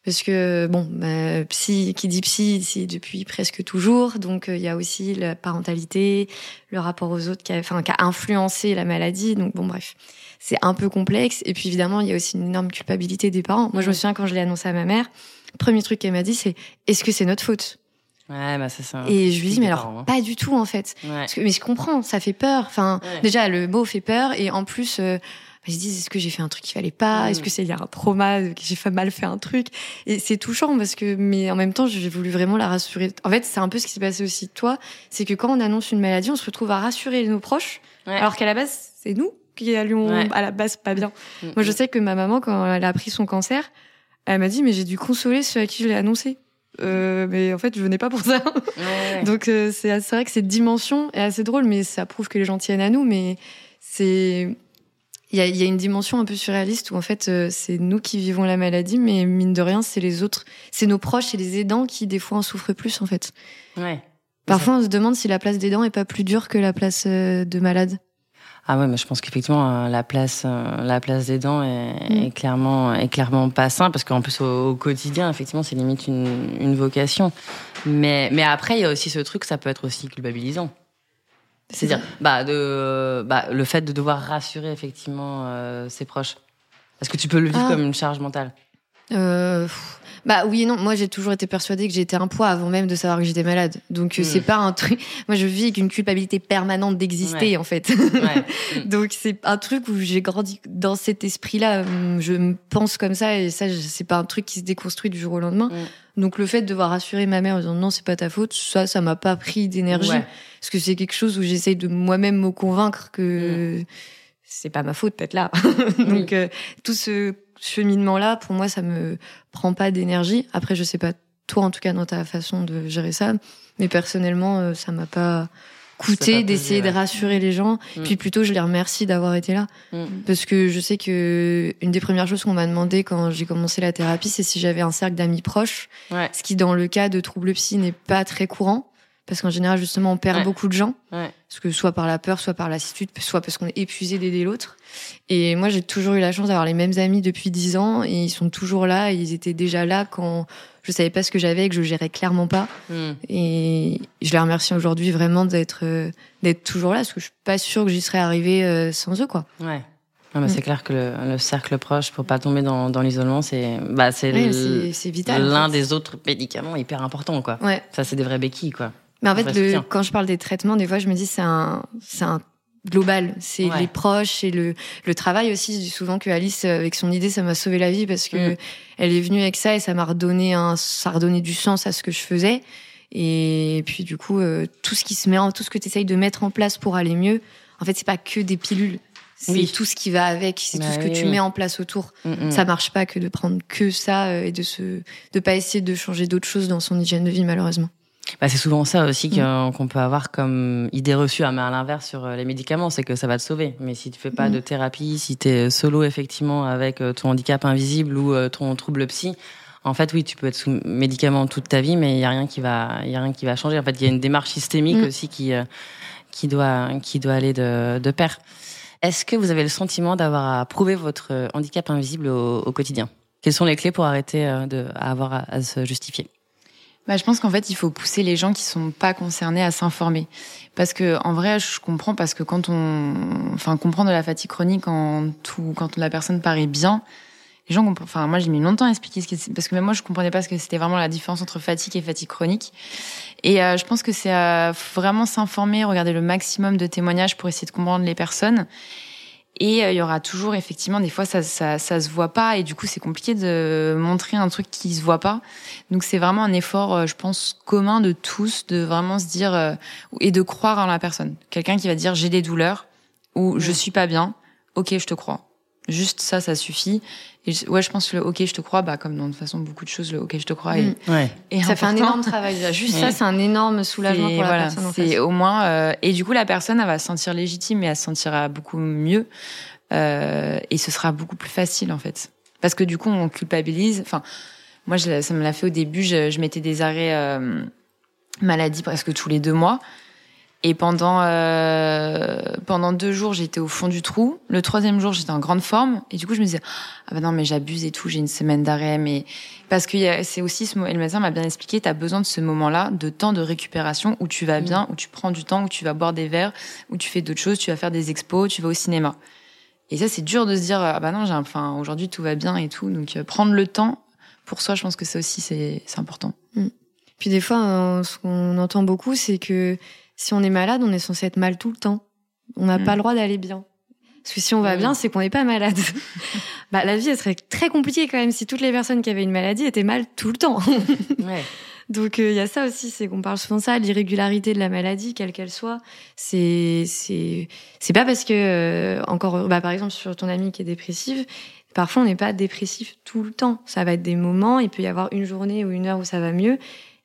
Parce que, bon, bah, psy, qui dit psy, c'est depuis presque toujours. Donc, il y a aussi la parentalité, le rapport aux autres qui a, enfin, qui a influencé la maladie. Donc, bon, bref, c'est un peu complexe. Et puis, évidemment, il y a aussi une énorme culpabilité des parents. Moi, je me souviens quand je l'ai annoncé à ma mère, le premier truc qu'elle m'a dit, c'est est-ce que c'est notre faute? Ouais, bah c'est ça. Et je lui dis, mais alors, hein. pas du tout, en fait. Ouais. Parce que, mais je comprends, ça fait peur. Enfin, Ouais. déjà, le mot fait peur. Et en plus, euh, ils se disent, est-ce que j'ai fait un truc qui fallait pas? Mm. Est-ce que c'est il y a un trauma que j'ai fait mal fait un truc? Et c'est touchant parce que, mais en même temps, j'ai voulu vraiment la rassurer. En fait, c'est un peu ce qui s'est passé aussi de toi. C'est que quand on annonce une maladie, on se retrouve à rassurer nos proches. Ouais. Alors qu'à la base, c'est nous qui allions Ouais. à la base pas bien. Mm, Moi, je mm. sais que ma maman, quand elle a appris son cancer, elle m'a dit, mais j'ai dû consoler ceux à qui je l'ai annoncé. Euh, mais en fait, je venais pas pour ça. Ouais. Donc euh, c'est c'est vrai que cette dimension est assez drôle, mais ça prouve que les gens tiennent à nous. Mais c'est il y y a une dimension un peu surréaliste où en fait euh, c'est nous qui vivons la maladie, mais mine de rien c'est les autres, c'est nos proches et les aidants qui des fois en souffrent plus en fait. Ouais. Parfois on se demande si la place d'aidant est pas plus dure que la place euh, de malade. Ah ouais, mais je pense qu'effectivement euh, la place, euh, la place des dents est, Mm. est clairement, est clairement pas sain parce qu'en plus au, au quotidien, effectivement, c'est limite une, une vocation. Mais, mais après, il y a aussi ce truc, ça peut être aussi culpabilisant. C'est-à-dire, bah, de, bah, le fait de devoir rassurer effectivement euh, ses proches. Est-ce que tu peux le vivre Ah. comme une charge mentale? Euh, bah oui et non. Moi, j'ai toujours été persuadée que j'étais un poids avant même de savoir que j'étais malade. Donc, euh, Mm. c'est pas un truc. Moi, je vis avec une culpabilité permanente d'exister, Ouais. en fait. Ouais. Mm. Donc, c'est un truc où j'ai grandi dans cet esprit-là. Hum, Je me pense comme ça et ça, c'est pas un truc qui se déconstruit du jour au lendemain. Mm. Donc, le fait de devoir rassurer ma mère en disant non, c'est pas ta faute, ça, ça m'a pas pris d'énergie. Ouais. Parce que c'est quelque chose où j'essaye de moi-même me convaincre que Mm. c'est pas ma faute d'être là. Donc euh, tout ce cheminement-là, pour moi, ça me prend pas d'énergie. Après, je sais pas toi, en tout cas, dans ta façon de gérer ça, mais personnellement, euh, ça m'a pas coûté d'essayer de rassurer les gens. Mm. Puis plutôt, je les remercie d'avoir été là, Mm. parce que je sais que une des premières choses qu'on m'a demandé quand j'ai commencé la thérapie, c'est si j'avais un cercle d'amis proches, Ouais. ce qui, dans le cas de troubles psy, n'est pas très courant. Parce qu'en général, justement, on perd Ouais. beaucoup de gens. Ouais. Parce que soit par la peur, soit par lassitude, soit parce qu'on est épuisé d'aider l'autre. Et moi, j'ai toujours eu la chance d'avoir les mêmes amis depuis dix ans et ils sont toujours là. Et ils étaient déjà là quand je savais pas ce que j'avais et que je gérais clairement pas. Mm. Et je les remercie aujourd'hui vraiment d'être euh, d'être toujours là parce que je suis pas sûre que j'y serais arrivée euh, sans eux, quoi. Ouais. Mais Mm. c'est clair que le, le cercle proche, pour pas tomber dans, dans l'isolement, c'est bah, c'est en l'un fait. des autres médicaments hyper importants, quoi. Ouais. Ça, c'est des vrais béquilles, quoi. Mais en fait, le- quand je parle des traitements, des fois, je me dis c'est un, c'est un global. C'est Ouais. les proches et le, le travail aussi. Je dis souvent que Alice, euh, avec son idée, ça m'a sauvé la vie parce que Mm. elle est venue avec ça et ça m'a redonné un, ça a redonné du sens à ce que je faisais. Et puis, du coup, euh, tout ce qui se met en, tout ce que tu essayes de mettre en place pour aller mieux, en fait, c'est pas que des pilules. C'est Oui. tout ce qui va avec, c'est Bah tout ce que oui, tu oui. mets en place autour. Mm, mm. Ça marche pas que de prendre que ça euh, et de se, de pas essayer de changer d'autres choses dans son hygiène de vie, malheureusement. Bah, c'est souvent ça aussi Mm. qu'on peut avoir comme idée reçue, hein, mais à l'inverse sur euh, les médicaments, c'est que ça va te sauver. Mais si tu fais pas Mm. de thérapie, si tu es solo effectivement avec euh, ton handicap invisible ou euh, ton trouble psy, en fait oui, tu peux être sous médicaments toute ta vie, mais il y a rien qui va, il y a rien qui va changer. En fait, il y a une démarche systémique Mm. aussi qui euh, qui doit qui doit aller de, de pair. Est-ce que vous avez le sentiment d'avoir à prouver votre euh, handicap invisible au, au quotidien? Quelles sont les clés pour arrêter euh, de à avoir à, à se justifier? Bah, je pense qu'en fait, il faut pousser les gens qui sont pas concernés à s'informer. Parce que, en vrai, je comprends parce que quand on, enfin, comprendre de la fatigue chronique quand tout, quand la personne paraît bien, les gens enfin, moi, j'ai mis longtemps à expliquer ce que parce que même moi, je comprenais pas ce que c'était vraiment la différence entre fatigue et fatigue chronique. Et euh, je pense que c'est euh, vraiment s'informer, regarder le maximum de témoignages pour essayer de comprendre les personnes. Et euh, il y aura toujours, effectivement, des fois, ça, ça, ça se voit pas, et du coup, c'est compliqué de montrer un truc qui se voit pas. Donc c'est vraiment un effort, euh, je pense, commun de tous, de vraiment se dire euh, et de croire en la personne. Quelqu'un qui va dire j'ai des douleurs ou je suis pas bien, ok, je te crois. Juste ça, ça suffit. Et je- ouais, je pense que le ok, je te crois, bah comme dans de toute façon beaucoup de choses, le ok, je te crois est, Mm. Ouais. est Ça fait un énorme travail. déjà. Juste Ouais. ça, c'est un énorme soulagement pour la voilà, personne c'est au moins euh, et du coup la personne elle va se sentir légitime et elle se sentira beaucoup mieux euh, et ce sera beaucoup plus facile en fait parce que du coup on culpabilise enfin moi je, l'ai- ça me l'a fait au début je, je mettais des arrêts euh, maladie presque tous les deux mois Et pendant euh, pendant deux jours, j'étais au fond du trou. Le troisième jour, j'étais en grande forme. Et du coup, je me disais ah bah non mais j'abuse et tout. J'ai une semaine d'arrêt, mais parce que c'est aussi ce et le médecin m'a bien expliqué. T'as besoin de ce moment-là, de temps de récupération où tu vas mm. bien, où tu prends du temps, où tu vas boire des verres, où tu fais d'autres choses, tu vas faire des expos, tu vas au cinéma. Et ça, c'est dur de se dire ah bah non, j'ai enfin aujourd'hui tout va bien et tout. Donc euh, prendre le temps pour soi, je pense que ça aussi c'est c'est important. Mm. Puis des fois, euh, ce qu'on entend beaucoup, c'est que si on est malade, on est censé être mal tout le temps. On n'a pas mm. le droit d'aller bien. Parce que si on va bien, c'est qu'on n'est pas malade. bah, la vie, elle serait très compliquée quand même si toutes les personnes qui avaient une maladie étaient mal tout le temps. ouais. Donc il euh, y a ça aussi, c'est qu'on parle souvent de ça, l'irrégularité de la maladie, quelle qu'elle soit. C'est c'est c'est pas parce que euh, encore, bah par exemple sur ton amie qui est dépressive, parfois on n'est pas dépressif tout le temps. Ça va être des moments, il peut y avoir une journée ou une heure où ça va mieux,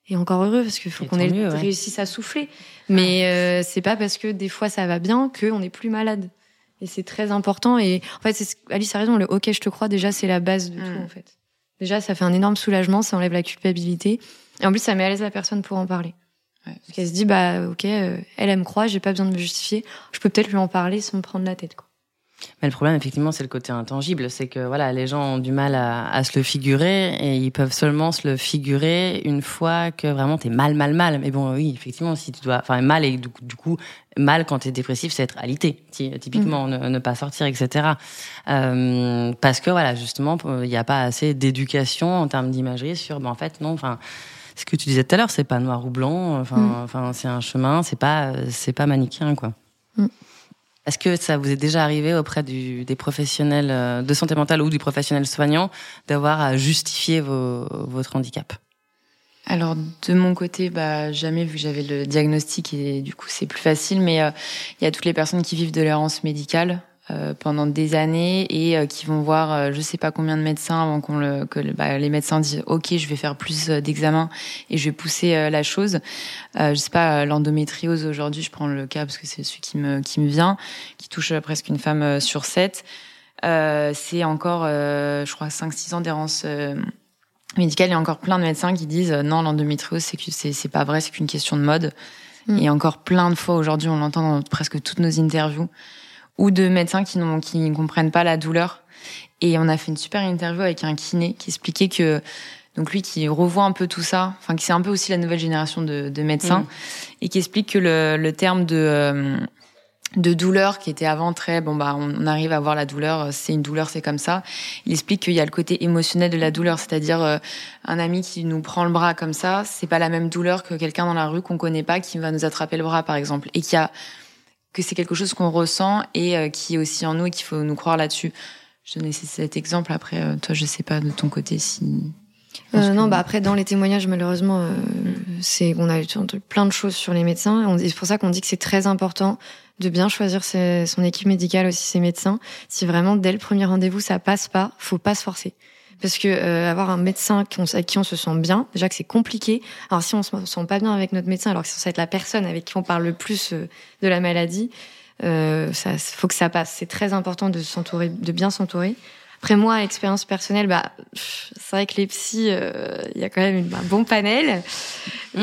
et encore heureux parce qu'il faut qu'on ait mieux, réussisse à souffler. Mais euh, c'est pas parce que des fois ça va bien qu'on n'est plus malade. Et c'est très important. Et en fait, Alice a raison. Le OK, je te crois. Déjà, c'est la base de tout mm. en fait. Déjà, ça fait un énorme soulagement. Ça enlève la culpabilité. Et en plus, ça met à l'aise la personne pour en parler. Ouais. Parce qu'elle se dit, bah ok, euh, elle, elle me croit. J'ai pas besoin de me justifier. Je peux peut-être lui en parler sans me prendre la tête. Quoi. Mais le problème, effectivement, c'est le côté intangible. C'est que voilà, les gens ont du mal à, à, se le figurer et ils peuvent seulement se le figurer une fois que vraiment t'es mal, mal, mal. Mais bon, oui, effectivement, si tu dois, enfin, mal et du coup, du coup mal quand t'es dépressif, c'est être alité, typiquement, mm. ne, pas sortir, etc. Euh, parce que voilà, justement, il n'y a pas assez d'éducation en termes d'imagerie sur, ben, en fait, non, enfin ce que tu disais tout à l'heure, c'est pas noir ou blanc. Enfin, enfin, c'est un chemin. C'est pas, c'est pas manichéen, quoi. Mm. Est-ce que ça vous est déjà arrivé auprès du, des professionnels euh, de santé mentale ou du professionnel soignant d'avoir à justifier vos, votre handicap? Alors de mon côté, bah jamais vu que j'avais le diagnostic et du coup c'est plus facile. Mais euh, il y a toutes les personnes qui vivent de l'errance médicale. Euh, pendant des années et euh, qui vont voir euh, je sais pas combien de médecins avant qu'on le que bah, les médecins disent ok je vais faire plus d'examens et je vais pousser la chose. Je sais pas l'endométriose aujourd'hui je prends le cas parce que c'est celui qui me qui me vient qui touche presque une femme sur sept. C'est encore je crois 5 6 ans d'errance médicale. Il y a encore plein de médecins qui disent non l'endométriose c'est que c'est c'est pas vrai c'est qu'une question de mode. Mm. et encore plein de fois aujourd'hui on l'entend dans presque toutes nos interviews ou de médecins qui ne qui comprennent pas la douleur. Et on a fait une super interview avec un kiné qui expliquait que donc lui qui revoit un peu tout ça, enfin qui c'est un peu aussi la nouvelle génération de, de médecins mm. et qui explique que le, le terme de euh, de douleur qui était avant très bon bah on, arrive à voir la douleur c'est une douleur c'est comme ça il explique qu'il y a le côté émotionnel de la douleur c'est-à-dire euh, un ami qui nous prend le bras comme ça c'est pas la même douleur que quelqu'un dans la rue qu'on connaît pas qui va nous attraper le bras par exemple et qui a que c'est quelque chose qu'on ressent et euh, qui est aussi en nous et qu'il faut nous croire là-dessus. Je donnais cet exemple. Après, euh, toi, je sais pas de ton côté si. Euh, non, bah après dans les témoignages, malheureusement, euh, c'est on a eu plein de choses sur les médecins. C'est pour ça qu'on dit que c'est très important de bien choisir ses, son équipe médicale aussi ses médecins. Si vraiment dès le premier rendez-vous ça passe pas, faut pas se forcer parce que euh, avoir un médecin avec qui on se sent bien, déjà que c'est compliqué. Alors si on se sent pas bien avec notre médecin, alors que c'est censé être la personne avec qui on parle le plus euh, de la maladie, euh, ça faut que ça passe. C'est très important de s'entourer, de bien s'entourer. Après moi, expérience personnelle, bah, c'est vrai que les psys, euh, il y a quand même un bon panel.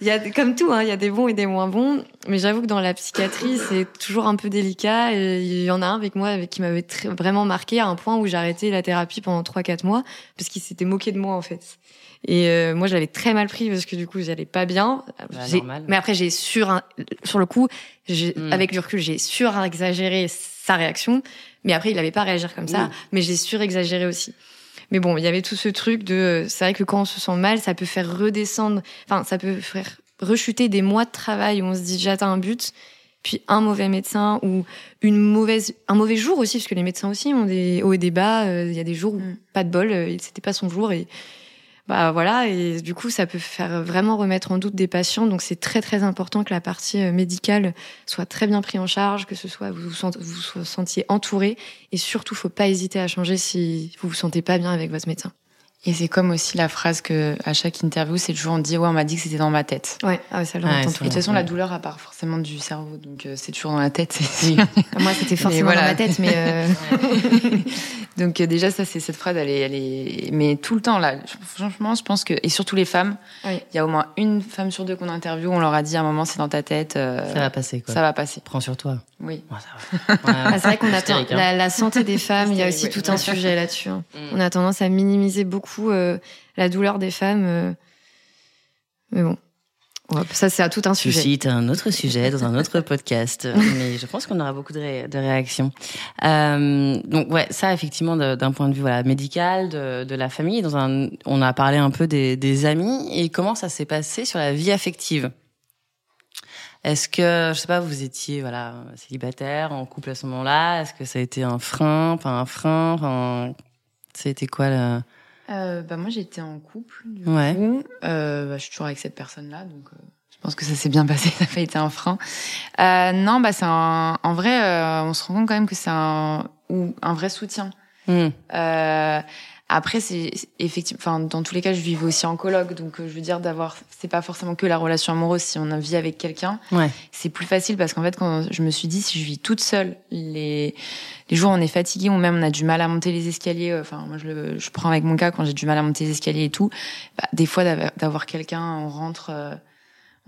Il y a comme tout, hein, il y a des bons et des moins bons. Mais j'avoue que dans la psychiatrie, c'est toujours un peu délicat. Il y en a un avec moi avec qui m'avait vraiment marqué à un point où j'ai arrêté la thérapie pendant 3-4 mois parce qu'il s'était moqué de moi en fait. Et euh, moi, je l'avais très mal pris parce que du coup, j'allais pas bien. Bah, mais après, j'ai sur sur le coup, hmm. avec du recul, j'ai sur-exagéré sa réaction. Mais après, il n'avait pas réagir comme ça. Mais j'ai surexagéré aussi. Mais bon, il y avait tout ce truc de. C'est vrai que quand on se sent mal, ça peut faire redescendre. Enfin, ça peut faire rechuter des mois de travail où on se dit j'atteins un but. Puis un mauvais médecin ou une mauvaise, un mauvais jour aussi, parce que les médecins aussi ont des hauts et des bas. Euh, il y a des jours où mm. pas de bol, euh, c'était pas son jour et bah voilà et du coup ça peut faire vraiment remettre en doute des patients. Donc c'est très très important que la partie euh, médicale soit très bien prise en charge que ce soit vous vous, vous sentiez entouré. Et surtout faut pas hésiter à changer si vous vous sentez pas bien avec votre médecin Et c'est comme aussi la phrase que à chaque interview, c'est toujours on dit ouais, on m'a dit que c'était dans ma tête. Ouais, ah, ça Ouais, l'entend c'est tout Et le de toute façon, la douleur, à part forcément du cerveau, donc euh, c'est toujours dans la tête. Oui. sûr. Moi, c'était forcément voilà. dans ma tête, mais euh, donc euh, déjà, ça, c'est cette phrase, elle est, elle est, mais tout le temps là. Franchement, je pense que et surtout les femmes, il Oui. y a au moins une femme sur deux qu'on interview, on leur a dit à un moment, c'est dans ta tête, euh, Ça va passer, quoi. ça va passer. Prends sur toi. Oui. Ouais, ah, c'est vrai qu'on attend hein. la, la santé des femmes. Il y a aussi tout ouais. un sujet là-dessus. hein. Mm. On a tendance à minimiser beaucoup euh, la douleur des femmes. euh, Mais bon, ça c'est à tout un sujet. Est un autre sujet dans un autre podcast, mais je pense qu'on aura beaucoup de, ré- de réactions. Euh, donc ouais, ça effectivement d'un point de vue voilà médical, de, de la famille. Dans un, on a parlé un peu des, des amis et comment ça s'est passé sur la vie affective? Est-ce que je sais pas, vous étiez voilà célibataire, en couple à ce moment-là? Est-ce que ça a été un frein, pas un frein? Enfin, c'était quoi le Euh, bah moi, j'étais en couple. Du Ouais. coup. Euh, bah, je suis toujours avec cette personne-là, donc euh, je pense que ça s'est bien passé. Ça n'a pas été un frein. Euh, non, bah c'est un. En vrai, euh, on se rend compte quand même que c'est un ou un vrai soutien. Hmm. Après, c'est effectivement, enfin, dans tous les cas, je vivais aussi en coloc, donc euh, je veux dire d'avoir, c'est pas forcément que la relation amoureuse. Si on vit avec quelqu'un, Ouais. c'est plus facile parce qu'en fait, quand je me suis dit, si je vis toute seule, les les jours où on est fatigué ou même on a du mal à monter les escaliers, euh, enfin, moi je le, je prends avec mon cas quand j'ai du mal à monter les escaliers et tout, bah, des fois d'avoir- d'avoir quelqu'un, on rentre, euh,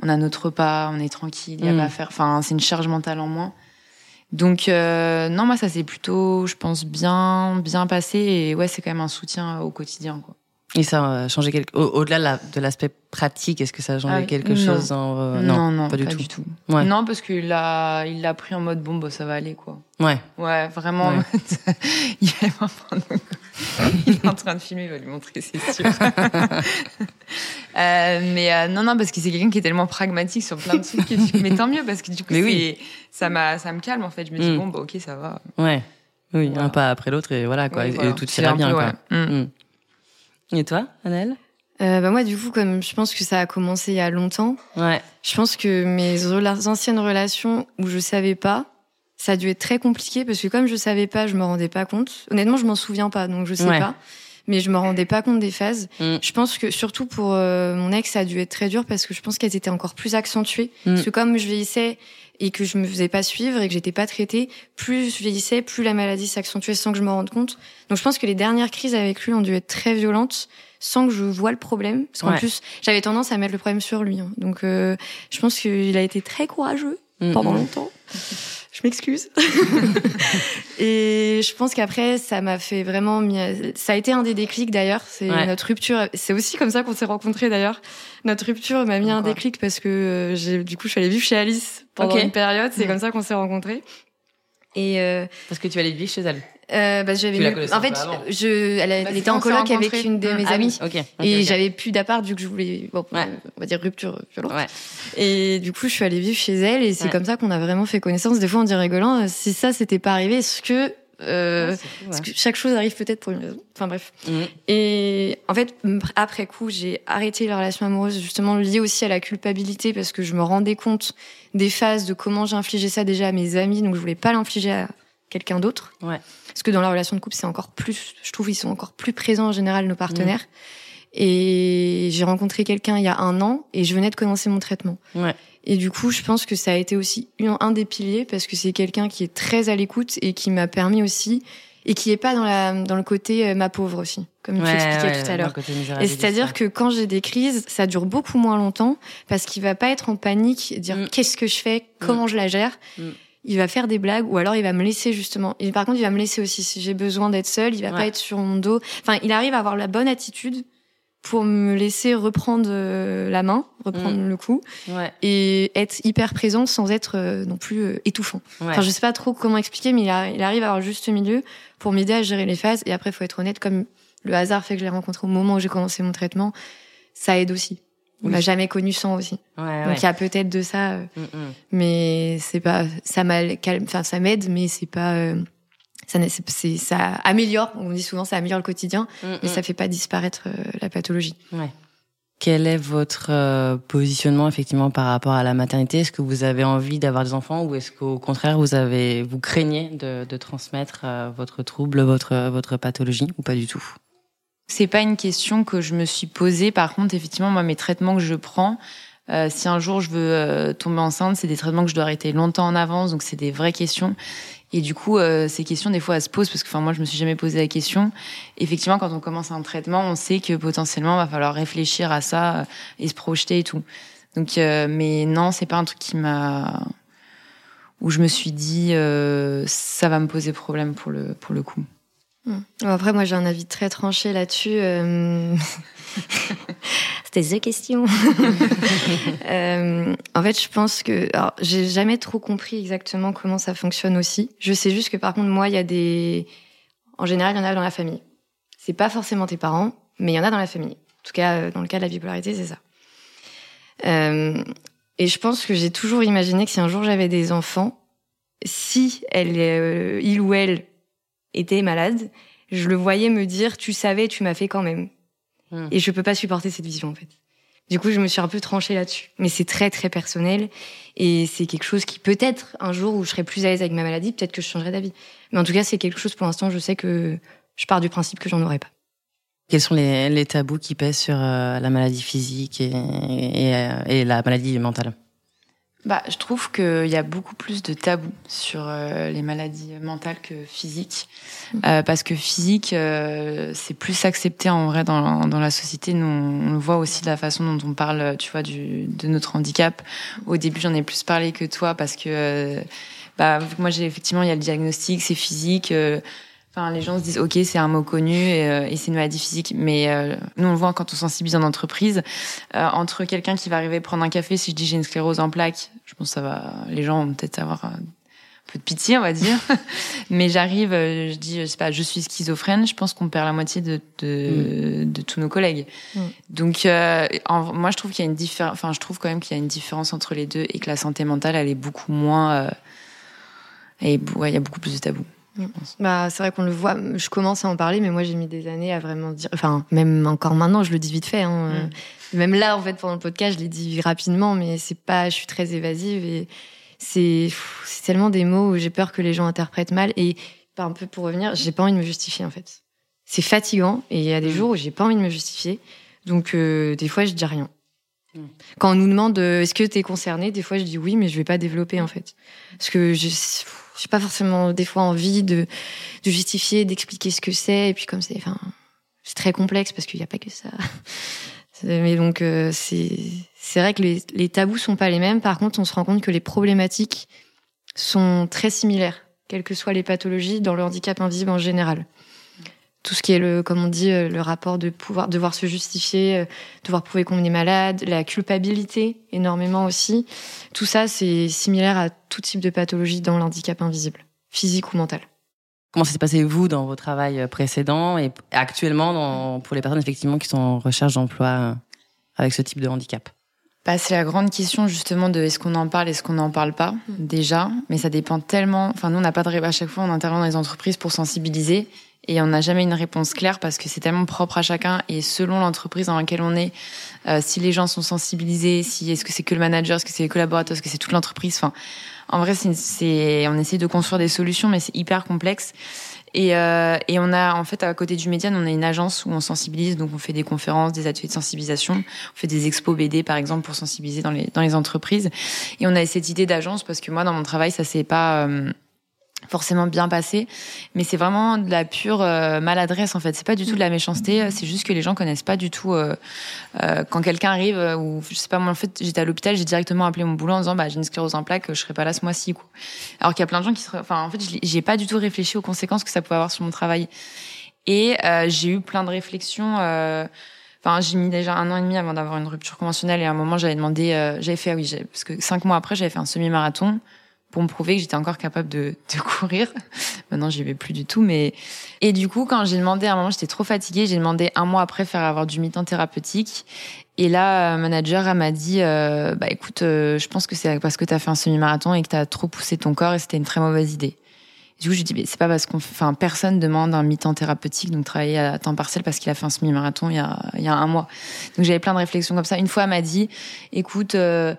on a notre repas, on est tranquille, il y a Mm. pas à faire, enfin, c'est une charge mentale en moins. Donc euh, non, moi ça s'est plutôt, je pense bien bien passé et ouais c'est quand même un soutien au quotidien quoi. Et ça a changé quelque... au- au-delà de la- de l'aspect pratique, est-ce que ça a changé Ah quelque Non. chose dans... euh, non non pas du tout. du tout. Ouais. Non parce qu'il l'a il l'a pris en mode bon bah ça va aller quoi. Ouais. Ouais vraiment. Ouais. il prendre. il est en train de filmer, il va lui montrer c'est sûr. Euh, mais euh, non non parce que c'est quelqu'un qui est tellement pragmatique sur plein de trucs. que du- Mais tant mieux parce que du coup oui. ça m'a ça me calme en fait. Je me dis Mm. bon bah ok ça va. Ouais. Oui, Voilà. un pas après l'autre et voilà quoi. Oui, et tout ira bien peu, quoi. ouais. Mm. Mm. Et toi, Annelle Euh, bah moi, du coup, comme je pense que ça a commencé il y a longtemps, Ouais. je pense que mes rela- anciennes relations où je savais pas, ça a dû être très compliqué parce que comme je savais pas, je me rendais pas compte. Honnêtement, je m'en souviens pas, donc je sais Ouais. pas. Mais je me rendais pas compte des phases. Mm. Je pense que surtout pour euh, mon ex, ça a dû être très dur parce que je pense qu'elles étaient encore plus accentuées. Mm. Parce que comme je vieillissais et que je me faisais pas suivre et que j'étais pas traitée, plus je vieillissais, plus la maladie s'accentuait sans que je me rende compte. Donc je pense que les dernières crises avec lui ont dû être très violentes sans que je voie le problème. Parce qu'en Ouais. plus, j'avais tendance à mettre le problème sur lui. hein. Donc euh, je pense qu'il a été très courageux Mm, pendant longtemps. Je m'excuse. et je pense qu'après, ça m'a fait vraiment. Ça a été un des déclics d'ailleurs. C'est Ouais. notre rupture. C'est aussi comme ça qu'on s'est rencontrés d'ailleurs. Notre rupture m'a mis un déclic parce que euh, j'ai du coup je suis allée vivre chez Alice pendant une période. C'est Mm. comme ça qu'on s'est rencontrés. Et euh, Parce que tu allais vivre chez elle. Euh, bah, j'avais en fait avant. je elle, Bah, elle était en coloc avec une de Mm. mes Ah amies. oui, ok. ok, Et j'avais plus d'appart vu que je voulais, bon, Ouais. euh, on va dire rupture violente. Ouais. Et du coup, je suis allée vivre chez elle et c'est Ouais. comme ça qu'on a vraiment fait connaissance. Des fois, on dit rigolant, euh, si ça s'était pas arrivé, est-ce que, euh, Ouais, fou, parce que chaque chose arrive peut-être pour une raison? Enfin bref. Mm. Et en fait, après coup, j'ai arrêté la relation amoureuse justement liée aussi à la culpabilité parce que je me rendais compte des phases de comment j'infligeais ça déjà à mes amis, donc je voulais pas l'infliger à quelqu'un d'autre. Ouais. Parce que dans la relation de couple, c'est encore plus, je trouve, ils sont encore plus présents en général nos partenaires. Et j'ai rencontré quelqu'un il y a un an et je venais de commencer mon traitement. Ouais. Et du coup, je pense que ça a été aussi un des piliers parce que c'est quelqu'un qui est très à l'écoute et qui m'a permis aussi et qui est pas dans la dans le côté euh, ma pauvre aussi, comme tu expliquais ouais, tout à l'heure. Et c'est-à-dire que quand j'ai des crises, ça dure beaucoup moins longtemps parce qu'il va pas être en panique, et dire Mm. qu'est-ce que je fais, comment je la gère. Mm. Il va faire des blagues ou alors il va me laisser justement. Et par contre, il va me laisser aussi si j'ai besoin d'être seule. Il va Ouais. pas être sur mon dos. Enfin, il arrive à avoir la bonne attitude pour me laisser reprendre euh, la main, reprendre Mm. le coup Ouais. et être hyper présent sans être euh, non plus euh, étouffant. Ouais. Enfin, je sais pas trop comment expliquer, mais il, a- il arrive à avoir le juste milieu pour m'aider à gérer les phases. Et après, faut être honnête, comme le hasard fait que je l'ai rencontré au moment où j'ai commencé mon traitement, ça aide aussi. On Oui. m'a jamais connu sans aussi. Ouais. Donc il y a peut-être de ça, euh, Mm, mm. mais c'est pas ça calme, enfin ça m'aide, mais c'est pas euh, ça, c'est, ça améliore. On dit souvent ça améliore le quotidien, Mm, mais ça fait pas disparaître euh, la pathologie. Ouais. Quel est votre positionnement effectivement par rapport à la maternité? Est-ce que vous avez envie d'avoir des enfants ou est-ce qu'au contraire vous avez vous craignez de, de transmettre votre trouble, votre votre pathologie ou pas du tout? C'est pas une question que je me suis posée. Par contre, effectivement, moi, mes traitements que je prends, euh, si un jour je veux euh, tomber enceinte, c'est des traitements que je dois arrêter longtemps en avance, donc c'est des vraies questions. Et du coup, euh, ces questions, des fois, elles se posent parce que, enfin, moi, je me suis jamais posé la question. Effectivement, quand on commence un traitement, on sait que potentiellement, il va falloir réfléchir à ça et se projeter et tout. Donc, mais non, c'est pas un truc qui m'a où je me suis dit ça va me poser problème pour le pour le coup. Hmm. Après, moi, j'ai un avis très tranché là-dessus. C'était the question. euh, en fait, je pense que, alors, j'ai jamais trop compris exactement comment ça fonctionne aussi. Je sais juste que par contre, moi, il y a des, en général, il y en a dans la famille. C'est pas forcément tes parents, mais il y en a dans la famille. En tout cas, euh, dans le cas de la bipolarité, c'est ça. Euh, et je pense que j'ai toujours imaginé que si un jour j'avais des enfants, si elle, euh, il ou elle était malade, je le voyais me dire, tu savais, tu m'as fait quand même. Hmm. Et je peux pas supporter cette vision, en fait. Du coup, je me suis un peu tranchée là-dessus. Mais c'est très, très personnel. Et c'est quelque chose qui, peut-être, un jour où je serai plus à l'aise avec ma maladie, peut-être que je changerai d'avis. Mais en tout cas, c'est quelque chose, pour l'instant, je sais que je pars du principe que j'en aurai pas. Quels sont les, les, tabous qui pèsent sur euh, la maladie physique et, et, euh, et la maladie mentale? Bah, je trouve qu'il y a beaucoup plus de tabous sur euh, les maladies mentales que physiques, mm. euh, parce que physique, euh, c'est plus accepté en vrai dans, dans la société. Nous, on le voit aussi de la façon dont on parle, tu vois, du, de notre handicap. Au début, j'en ai plus parlé que toi parce que, bah, moi, j'ai effectivement, il y a le diagnostic, c'est physique. Enfin, les gens se disent, ok, c'est un mot connu et, euh, et c'est une maladie physique, mais euh, nous on le voit quand on sensibilise en entreprise. Euh, entre quelqu'un qui va arriver prendre un café, si je dis j'ai une sclérose en plaques, je pense que ça va, les gens vont peut-être avoir un peu de pitié, on va dire. mais j'arrive, je dis, je sais pas, je suis schizophrène, je pense qu'on perd la moitié de de, mm. de tous nos collègues. Mm. Donc, en, moi je trouve qu'il y a une différence, enfin je trouve quand même qu'il y a une différence entre les deux et que la santé mentale elle est beaucoup moins, et ouais, il y a beaucoup plus de tabous. Bah, c'est vrai qu'on le voit. Je commence à en parler, mais moi j'ai mis des années à vraiment dire. Enfin, même encore maintenant, je le dis vite fait. Hein. Mm. Même là, en fait, pendant le podcast, je l'ai dit rapidement, mais c'est pas. Je suis très évasive et c'est c'est tellement des mots où j'ai peur que les gens interprètent mal. Et un peu pour revenir, j'ai pas envie de me justifier en fait. C'est fatigant et il y a des mm. jours où j'ai pas envie de me justifier. Donc euh, des fois, je dis rien. Mm. Quand on nous demande euh, est-ce que tu es concerné, des fois je dis oui, mais je vais pas développer en fait, parce que je j'ai pas forcément des fois envie de, de justifier, d'expliquer ce que c'est. Et puis comme c'est, enfin, c'est très complexe parce qu'il n'y a pas que ça. Mais donc euh, c'est c'est vrai que les, les tabous sont pas les mêmes. Par contre, on se rend compte que les problématiques sont très similaires, quelles que soient les pathologies, dans le handicap invisible en général tout ce qui est le, comme on dit, euh, le rapport de pouvoir, devoir se justifier, euh, devoir prouver qu'on est malade, la culpabilité énormément aussi. Tout ça, c'est similaire à tout type de pathologie dans l'handicap invisible, physique ou mental. Comment ça s'est passé vous dans vos travaux précédents et actuellement dans, pour les personnes effectivement qui sont en recherche d'emploi euh, avec ce type de handicap? Bah, c'est la grande question justement de est-ce qu'on en parle, est-ce qu'on n'en parle pas mmh. déjà, mais ça dépend tellement. Enfin, nous on n'a pas de à chaque fois on intervient dans les entreprises pour sensibiliser et on n'a jamais une réponse claire parce que c'est tellement propre à chacun et selon l'entreprise dans laquelle on est, euh, si les gens sont sensibilisés, si est-ce que c'est que le manager, est-ce que c'est les collaborateurs, est-ce que c'est toute l'entreprise. Enfin, en vrai, c'est, on essaie de construire des solutions, mais c'est hyper complexe. Et, euh, et on a en fait à côté du Médiane, on a une agence où on sensibilise, donc on fait des conférences, des ateliers de sensibilisation, on fait des expos BD par exemple pour sensibiliser dans les dans les entreprises. Et on a cette idée d'agence parce que moi dans mon travail ça c'est pas euh, forcément bien passé, mais c'est vraiment de la pure euh, maladresse en fait. C'est pas du tout de la méchanceté, euh, c'est juste que les gens connaissent pas du tout. Euh, euh quand quelqu'un arrive ou je sais pas moi en fait j'étais à l'hôpital, j'ai directement appelé mon boulot en disant bah j'ai une sclérose en plaques, je serai pas là ce mois-ci quoi. Alors qu'il y a plein de gens qui seraient, enfin en fait j'ai pas du tout réfléchi aux conséquences que ça pouvait avoir sur mon travail. Et j'ai eu plein de réflexions. Enfin, j'ai mis déjà un an et demi avant d'avoir une rupture conventionnelle et à un moment j'avais demandé, j'avais fait ah oui, parce que cinq mois après j'avais fait un semi-marathon pour me prouver que j'étais encore capable de, de courir. Maintenant, j'y vais plus du tout, mais et du coup, quand j'ai demandé à un moment, j'étais trop fatiguée, j'ai demandé un mois après faire avoir du mi-temps thérapeutique. Et là, manager elle m'a dit, euh, bah écoute, euh, je pense que c'est parce que tu as fait un semi-marathon et que tu as trop poussé ton corps et c'était une très mauvaise idée. du coup, je dis, mais c'est pas parce qu'on, enfin, personne demande un mi-temps thérapeutique, donc travailler à temps partiel parce qu'il a fait un semi-marathon il y a, il y a un mois. Donc j'avais plein de réflexions comme ça. Une fois, elle m'a dit, écoute. Euh,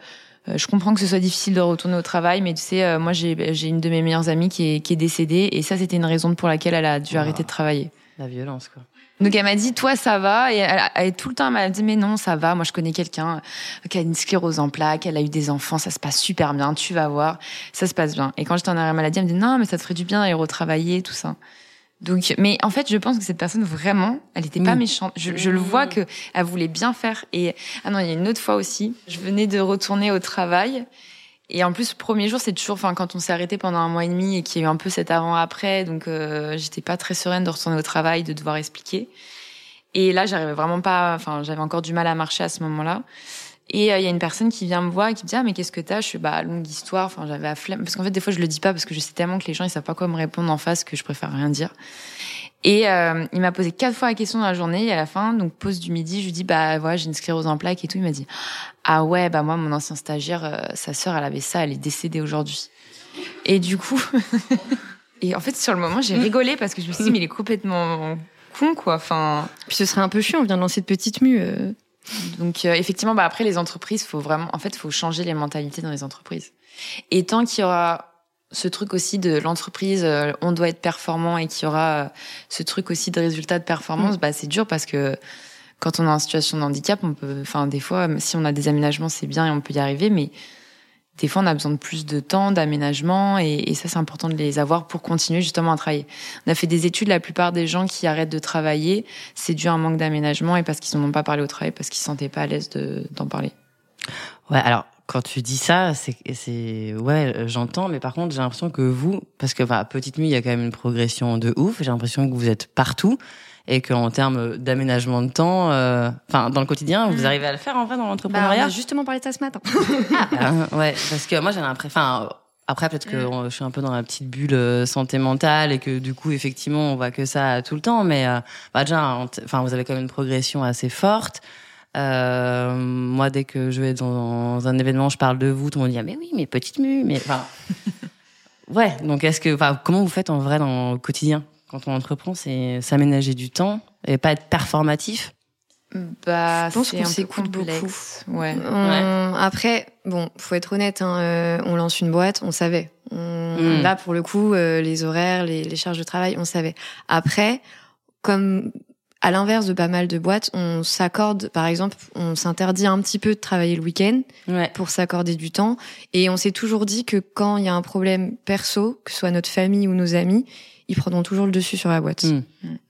je comprends que ce soit difficile de retourner au travail, mais tu sais, euh, moi j'ai une de mes meilleures amies qui est, qui est décédée et ça c'était une raison pour laquelle elle a dû arrêter de travailler. La violence quoi. Donc elle m'a dit toi ça va et elle, elle, tout le temps elle m'a dit mais non ça va moi je connais quelqu'un qui a une sclérose en plaques elle a eu des enfants ça se passe super bien tu vas voir ça se passe bien et quand j'étais en arrêt maladie elle me dit non mais ça te ferait du bien d'aller retravailler tout ça donc, mais en fait, je pense que cette personne vraiment, elle n'était pas méchante. Je, je, le vois que elle voulait bien faire. Et ah non, il y a une autre fois aussi. Je venais de retourner au travail. Et en plus, le premier jour, c'est toujours, enfin, quand on s'est arrêté pendant un mois et demi et qu'il y a eu un peu cet avant-après, donc euh, j'étais pas très sereine de retourner au travail, de devoir expliquer. Et là, j'arrivais vraiment pas, enfin, j'avais encore du mal à marcher à ce moment-là. Et euh, il y a une personne qui vient me voir et qui me dit ah mais qu'est-ce que t'as? Je suis bah longue histoire. Enfin j'avais la flemme parce qu'en fait des fois je le dis pas parce que je sais tellement que les gens ils savent pas quoi me répondre en face que je préfère rien dire. Et euh, il m'a posé quatre fois la question dans la journée et à la fin donc pause du midi je lui dis bah voilà j'ai une sclérose en plaques et tout. Il m'a dit ah ouais bah moi mon ancien stagiaire euh, sa sœur elle avait ça elle est décédée aujourd'hui. Et du coup et en fait sur le moment j'ai rigolé parce que je me suis dit mais il est complètement con quoi. Enfin puis ce serait un peu chiant on vient de lancer de petites mues. Donc euh, effectivement, bah, après les entreprises, faut vraiment, en fait, faut changer les mentalités dans les entreprises. Et tant qu'il y aura ce truc aussi de l'entreprise, euh, on doit être performant et qu'il y aura euh, ce truc aussi de résultat de performance, mm. bah c'est dur parce que quand on est en situation de handicap, on peut, enfin des fois, si on a des aménagements, c'est bien et on peut y arriver, mais des fois, on a besoin de plus de temps, d'aménagement, et, ça, c'est important de les avoir pour continuer justement à travailler. On a fait des études, la plupart des gens qui arrêtent de travailler, c'est dû à un manque d'aménagement et parce qu'ils n'ont pas parlé au travail, parce qu'ils se sentaient pas à l'aise d'en parler. Ouais, alors quand tu dis ça, c'est, ouais, j'entends, mais par contre, j'ai l'impression que vous, parce que enfin, petite nuit, il y a quand même une progression de ouf. J'ai l'impression que vous êtes partout et qu'en termes d'aménagement de temps, euh, enfin dans le quotidien, vous mm. arrivez à le faire en vrai dans l'entrepreneuriat. Bah, on a justement parlé de ça ce matin. ah, ben, ouais, parce que moi j'ai l'impression, enfin après peut-être que mm. je suis un peu dans la petite bulle euh, santé mentale et que du coup effectivement on voit que ça tout le temps, mais euh, bah déjà, enfin vous avez quand même une progression assez forte. Euh, moi, dès que je vais dans un événement, je parle de vous, tout le monde dit ah, mais oui, mais petite mue, mais enfin, ouais. Donc est-ce que, enfin, comment vous faites en vrai dans le quotidien? Quand on entreprend, c'est s'aménager du temps et pas être performatif bah, je pense qu'on s'écoute beaucoup. Ouais. Après, bon, faut être honnête, hein, euh, on lance une boîte, on savait. Hmm. Là, pour le coup, euh, les horaires, les, les, charges de travail, on savait. Après, comme à l'inverse de pas mal de boîtes, on s'accorde, par exemple, on s'interdit un petit peu de travailler le week-end ouais. pour s'accorder du temps. Et on s'est toujours dit que quand il y a un problème perso, que ce soit notre famille ou nos amis, ils prendront toujours le dessus sur la boîte. Hmm.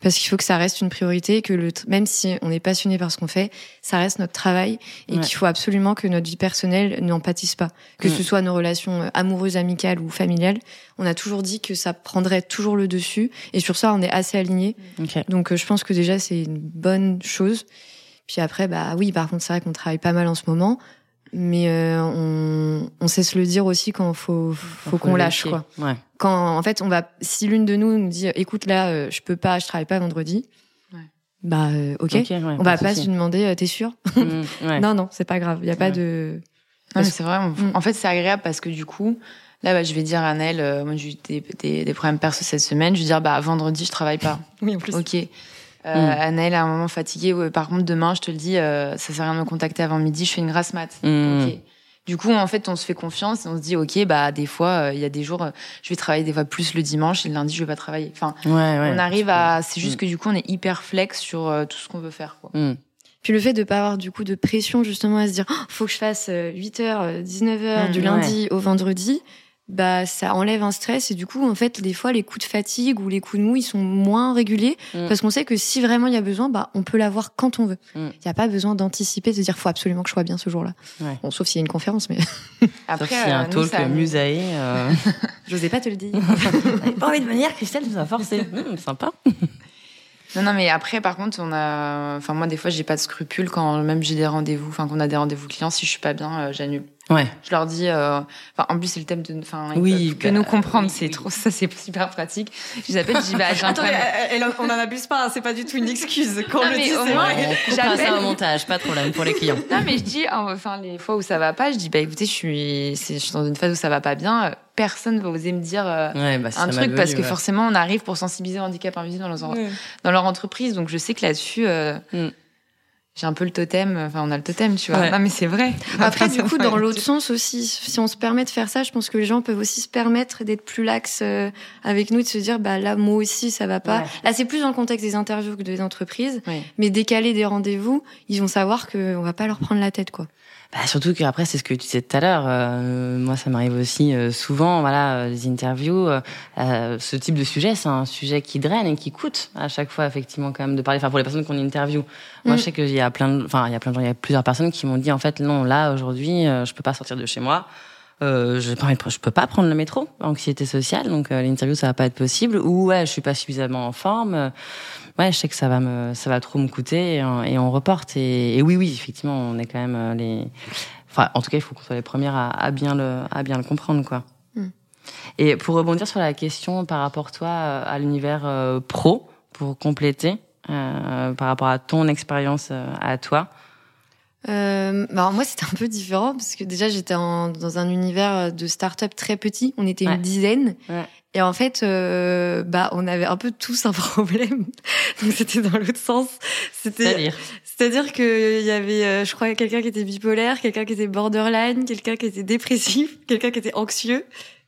Parce qu'il faut que ça reste une priorité, que le même si on est passionné par ce qu'on fait, ça reste notre travail et qu'il faut absolument que notre vie personnelle n'en pâtisse pas. Que ce hmm. soit nos relations euh, amoureuses, amicales ou familiales, on a toujours dit que ça prendrait toujours le dessus et sur ça on est assez alignés. Donc euh, je pense que déjà c'est une bonne chose. Puis après, bah oui, par contre, c'est vrai qu'on travaille pas mal en ce moment mais euh, on, on sait se le dire aussi quand faut faut, qu'on lâche quoi. Ouais. Quand en fait on va si l'une de nous nous dit écoute là euh, je peux pas je travaille pas vendredi. Ouais. Bah euh, OK, on va pas se demander t'es sûr? Mmh, Non non, c'est pas grave, il y a pas de c'est vrai mmh. en fait c'est agréable parce que du coup Là, bah, je vais dire à Nel, moi j'ai eu des, des, des, problèmes perso cette semaine, je vais dire bah vendredi je travaille pas. oui en plus. Ok. Euh, mm. à un moment fatigué. par contre, demain, je te le dis, euh, ça sert à rien de me contacter avant midi. Je fais une grasse mat. Mm. Du coup, en fait, on se fait confiance et on se dit, ok, bah des fois, euh, il y a des jours, je vais travailler des fois plus le dimanche et le lundi, je vais pas travailler. Enfin, on arrive à. C'est juste mm. que du coup, on est hyper flex sur tout ce qu'on veut faire. Quoi. Puis le fait de pas avoir du coup de pression justement à se dire, oh, faut que je fasse 8h, 19h du lundi au vendredi bah ça enlève un stress et du coup en fait des fois les coups de fatigue ou les coups de mou ils sont moins réguliers mm. parce qu'on sait que si vraiment il y a besoin bah on peut l'avoir quand on veut mm. il mm. n'y a pas besoin d'anticiper de dire faut absolument que je sois bien ce jour-là ouais. bon sauf s'il y a une conférence mais après s'il y a un talk ça... musaï euh... j'osais pas te le dire pas envie de venir Christelle nous a forcé sympa non, non, mais après, par contre, on a, enfin, moi, des fois, j'ai pas de scrupules quand même j'ai des rendez-vous, enfin, qu'on a des rendez-vous clients. Si je suis pas bien, euh, j'annule. Ouais. Je leur dis, euh, enfin, en plus c'est le thème de, enfin, oui, que nous bah, comprendre, c'est trop, ça c'est super pratique. Je les appelle, je dis, bah, j'ai un Attends, on en abuse pas, hein, c'est pas du tout une excuse. Quand non, le dit, au moins, j'appelle ça au montage, pas de problème pour les clients. Non, mais je dis, enfin, les fois où ça va pas, je dis, bah, écoutez, je suis, je suis dans une phase où ça va pas bien. Personne va oser me dire euh, ouais, bah, un truc parce que forcément, on arrive pour sensibiliser le handicap invisible dans leur, dans leur entreprise. Donc, je sais que là-dessus. Euh, mm j'ai un peu le totem. Enfin, on a le totem, tu vois. Non, mais c'est vrai. Après, du coup, dans l'autre sens aussi, si on se permet de faire ça, je pense que les gens peuvent aussi se permettre d'être plus lax euh, avec nous, de se dire, bah là, moi aussi, ça va pas. Là, c'est plus dans le contexte des interviews que des entreprises. Mais décaler des rendez-vous, ils vont savoir qu'on va pas leur prendre la tête, quoi. Bah, surtout qu'après, c'est ce que tu disais tout à l'heure. Euh, moi, ça m'arrive aussi euh, souvent, voilà, les interviews. Euh, ce type de sujet, c'est un sujet qui draine et qui coûte à chaque fois, effectivement, quand même, de parler. Enfin, pour les personnes qu'on interview. Moi, mm. je sais qu'il y a plein, de, enfin, il y a plein de gens, il y a plusieurs personnes qui m'ont dit, en fait, non, là, aujourd'hui, je peux pas sortir de chez moi. Euh, je je peux pas prendre le métro, anxiété sociale, donc l'interview ça va pas être possible. Ou ouais, je suis pas suffisamment en forme ouais, je sais que ça va me, ça va trop me coûter et, on reporte. Et, oui, oui, effectivement, on est quand même euh, les, enfin, en tout cas, il faut qu'on soit les premières à, à, bien le, à bien le comprendre, quoi. Hmm. Et pour rebondir sur la question par rapport toi euh, à l'univers euh, pro, pour compléter, euh, par rapport à ton expérience à toi. Euh, bah moi, c'était un peu différent parce que déjà, j'étais dans un univers de start-up très petit. On était une dizaine. Ouais. Et en fait, euh, bah, on avait un peu tous un problème. Donc c'était dans l'autre sens. C'était. C'est-à-dire? C'est-à-dire qu'il y avait, euh, je crois, quelqu'un qui était bipolaire, quelqu'un qui était borderline, quelqu'un qui était dépressif, quelqu'un qui était anxieux,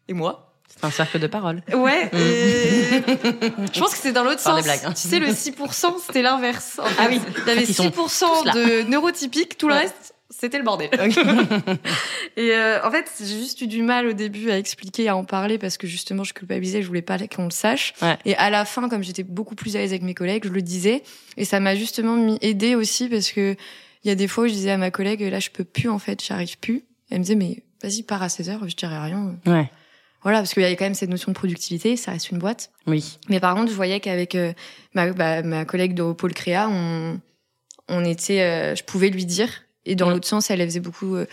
et moi. C'est un cercle de parole. Ouais. Mm. je pense que c'est dans l'autre sens. Blagues, hein. Tu sais, le 6%, c'était l'inverse. Ah oui. Il y avait 6% de neurotypiques, tout le reste, c'était le bordel. et euh, en fait, j'ai juste eu du mal au début à expliquer, à en parler parce que justement, je culpabilisais, je voulais pas qu'on le sache. Et à la fin, comme j'étais beaucoup plus à l'aise avec mes collègues, je le disais. Et ça m'a justement aidé aussi parce que il y a des fois où je disais à ma collègue, là, je peux plus, en fait, j'arrive plus. Elle me disait, mais vas-y, pars à 16 heures, je dirais rien. Ouais. Voilà, parce qu'il y avait quand même cette notion de productivité, ça reste une boîte. Oui. Mais par contre, je voyais qu'avec euh, ma, bah, ma collègue de Pôle Créa, on, on était, euh, je pouvais lui dire, et dans mm. l'autre sens, elle, faisait beaucoup euh,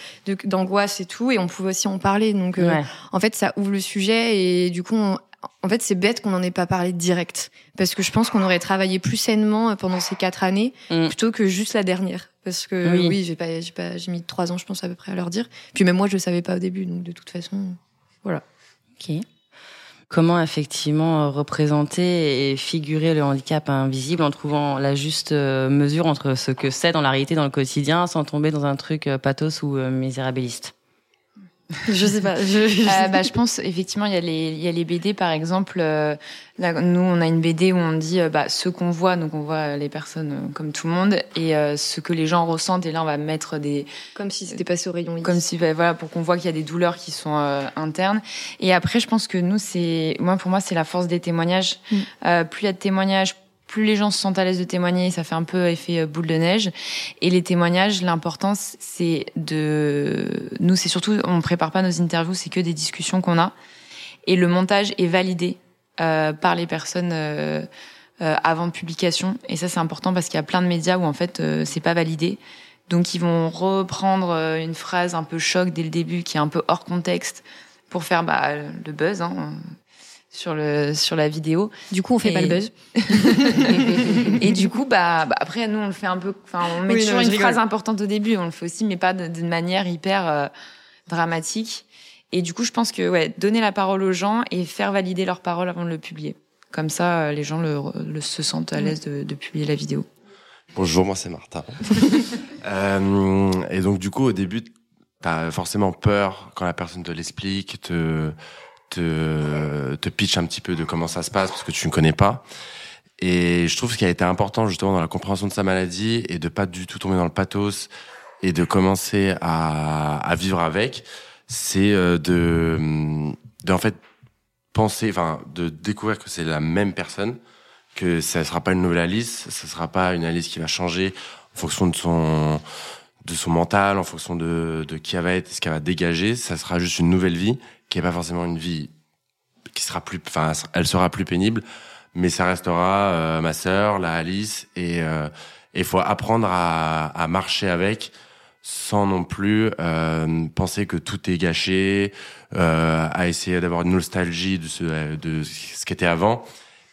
d'angoisse et tout, et on pouvait aussi en parler. Donc, en fait, ça ouvre le sujet, et du coup, en fait, c'est bête qu'on n'en ait pas parlé direct, parce que je pense qu'on aurait travaillé plus sainement pendant ces quatre années mm. plutôt que juste la dernière. Parce que oui, j'ai pas, j'ai pas, j'ai mis trois ans, je pense à peu près à leur dire. Puis même moi, je le savais pas au début, donc de toute façon, voilà. Comment effectivement euh, représenter et figurer le handicap invisible en trouvant la juste euh, mesure entre ce que c'est dans la réalité, dans le quotidien, sans tomber dans un truc euh, pathos ou misérabiliste? je sais pas. Je, euh, bah, je pense effectivement il y a les il y a les BD par exemple. Euh, là, nous on a une BD où on dit euh, bah, ce qu'on voit donc on voit les personnes comme tout le monde et ce que les gens ressentent et là on va mettre des comme si c'était passé au rayon comme si bah, voilà pour qu'on voit qu'il y a des douleurs qui sont internes et après je pense que nous c'est moi pour moi c'est la force des témoignages. Mm. plus il y a de témoignages plus les gens se sentent à l'aise de témoigner, ça fait un peu effet euh, boule de neige. Et les témoignages, l'importance, c'est de, nous, c'est surtout, on prépare pas nos interviews, c'est que des discussions qu'on a. Et le montage est validé euh, par les personnes euh, euh, avant publication. Et ça, c'est important parce qu'il y a plein de médias où en fait, euh, c'est pas validé. Donc, ils vont reprendre une phrase un peu choc dès le début, qui est un peu hors contexte, pour faire bah, le buzz. Hein sur le sur la vidéo. Du coup, on fait pas le buzz. et du coup, bah, bah, après nous on le fait un peu. Enfin, on met toujours une phrase importante au début. On le fait aussi, mais pas d'une manière hyper euh, dramatique. Et du coup, je pense que ouais, donner la parole aux gens et faire valider leur parole avant de le publier. Comme ça, euh, les gens le, le se sentent à l'aise de, de, publier la vidéo. Bonjour, moi c'est Martin. euh, et donc du coup, au début, t'as forcément peur quand la personne te l'explique, te te, te pitch un petit peu de comment ça se passe parce que tu ne connais pas. Et je trouve ce qui a été important justement dans la compréhension de sa maladie et de pas du tout tomber dans le pathos et de commencer à, vivre avec, c'est euh, de, en fait penser, enfin de découvrir que c'est la même personne, que ça sera pas une nouvelle Alice, ça sera pas une Alice qui va changer en fonction de son de son mental, en fonction de, de qui elle va être, ce qu'elle va dégager, ça sera juste une nouvelle vie qui est pas forcément une vie qui sera plus, enfin, elle sera plus pénible, mais ça restera euh, ma sœur, la Alice, et euh, il faut apprendre à, à, marcher avec sans non plus euh, penser que tout est gâché, euh, à essayer d'avoir une nostalgie de ce, de ce qui était avant,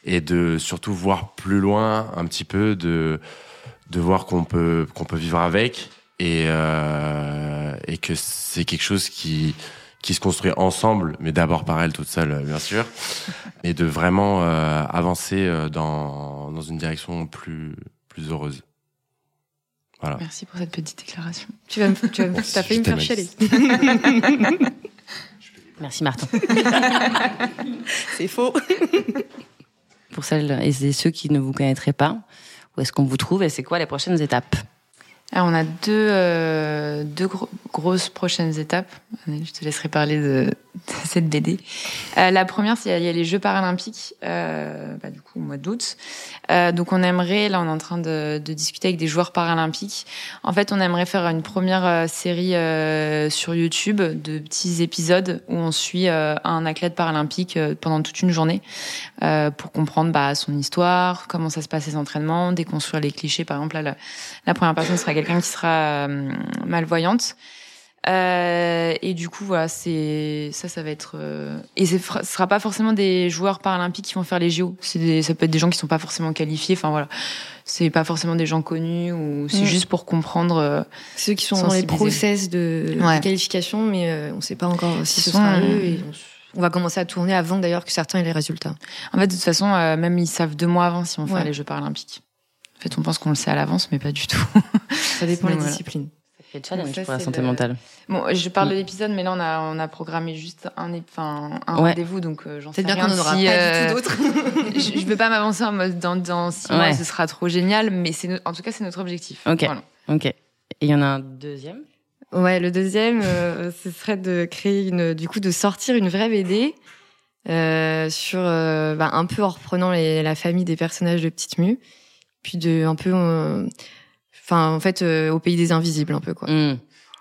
et de surtout voir plus loin un petit peu, de de voir qu'on peut qu'on peut vivre avec et euh, et que c'est quelque chose qui qui se construit ensemble, mais d'abord par elle toute seule, bien sûr, et de vraiment euh, avancer euh, dans, dans une direction plus, plus heureuse. Voilà. Merci pour cette petite déclaration. Tu vas, me- tu vas, me- failli me faire chialer. Merci Martin. C'est faux. Pour celles et ceux qui ne vous connaîtraient pas, où est-ce qu'on vous trouve et c'est quoi les prochaines étapes? Alors, on a deux, euh, deux gros- grosses prochaines étapes. Je te laisserai parler de, cette BD. Euh, la première, c'est il y a les Jeux paralympiques, euh, bah, du coup au mois d'août. Donc on aimerait, là, on est en train de, discuter avec des joueurs paralympiques. En fait, on aimerait faire une première série sur YouTube de petits épisodes où on suit un athlète paralympique pendant toute une journée pour comprendre bah, son histoire, comment ça se passe ses entraînements, déconstruire les clichés. Par exemple, la, la première personne sera quelqu'un qui sera euh, malvoyante. Euh, et du coup, voilà, c'est ça, ça va être. euh, Et ce sera pas forcément des joueurs paralympiques qui vont faire les JO. C'est ça peut être des gens qui sont pas forcément qualifiés. Enfin voilà, c'est pas forcément des gens connus ou c'est Mm. juste pour comprendre. euh, Ceux qui sont dans les process de, Ouais. de qualification, mais on sait pas encore si Ce ce sera sont- eux. Et on, on va commencer à tourner avant d'ailleurs que certains aient les résultats. En fait, de toute façon, même ils savent deux mois avant si on fait Ouais. les Jeux paralympiques. En fait, on pense qu'on le sait à l'avance, mais pas du tout. Ça dépend des Voilà. disciplines. C'est challenge ça, pour la santé le- mentale. Bon, je parle Mm. de l'épisode, mais là on a on a programmé juste un enfin un Ouais. rendez-vous, donc euh, j'en sais C'est bien rien qu'on n'en aura si, pas euh, du tout d'autres. je, je veux pas m'avancer en mode dans, dans six mois, ce sera trop génial, mais c'est no- en tout cas c'est notre objectif. Ok. Voilà. Ok. Et il y en a un deuxième? Ouais, le deuxième, euh, ce serait de créer une, du coup, de sortir une vraie BD euh, sur euh, bah, un peu en reprenant les- la famille des personnages de Petite Mue, puis de un peu, euh, enfin, en fait, euh, au pays des invisibles, un peu quoi. Hmm.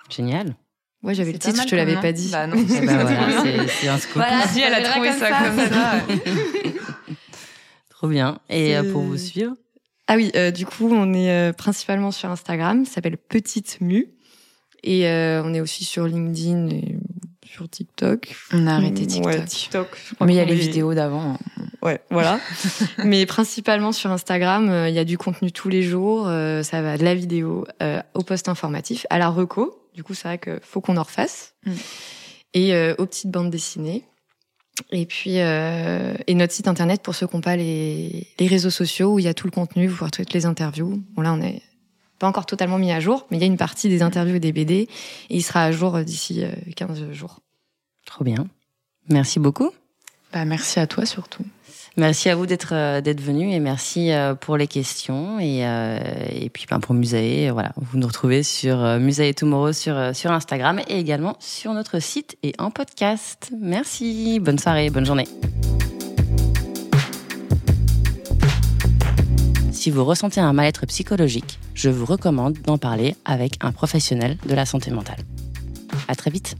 Génial. Ouais, j'avais le titre, pas je te mal l'avais pas dit. Bah non. Ben voilà, c'est- un scoop. Voilà. Si elle a trouvé ça comme comme ça. ça. Trop bien. Et euh, pour vous suivre? Ah oui, euh, du coup, on est euh, principalement sur Instagram, ça s'appelle Petite Mue, et euh, on est aussi sur LinkedIn et sur TikTok. On a arrêté TikTok. Ouais, TikTok. mais il y a les est- vidéos d'avant. Ouais, voilà. Mais principalement sur Instagram, euh, il y a du contenu tous les jours. euh, ça va de la vidéo euh, au post informatif, à la reco. Du coup, c'est vrai qu'il faut qu'on en refasse. Mm. Et aux petites bandes dessinées. Et puis, et notre site internet pour ceux qui n'ont pas les, les réseaux sociaux où il y a tout le contenu, vous pouvez toutes les interviews. Bon, là, on est pas encore totalement mis à jour, mais il y a une partie des interviews et des BD. Et il sera à jour d'ici euh, 15 jours. Trop bien. Merci beaucoup. Bah merci à toi surtout. Merci à vous d'être euh, d'être venu et merci euh, pour les questions et euh, et puis ben, pour Musae voilà vous nous retrouvez sur Musae Tomorrow sur sur Instagram et également sur notre site et en podcast. Merci, bonne soirée, bonne journée. Si vous ressentez un mal-être psychologique, je vous recommande d'en parler avec un professionnel de la santé mentale. À très vite.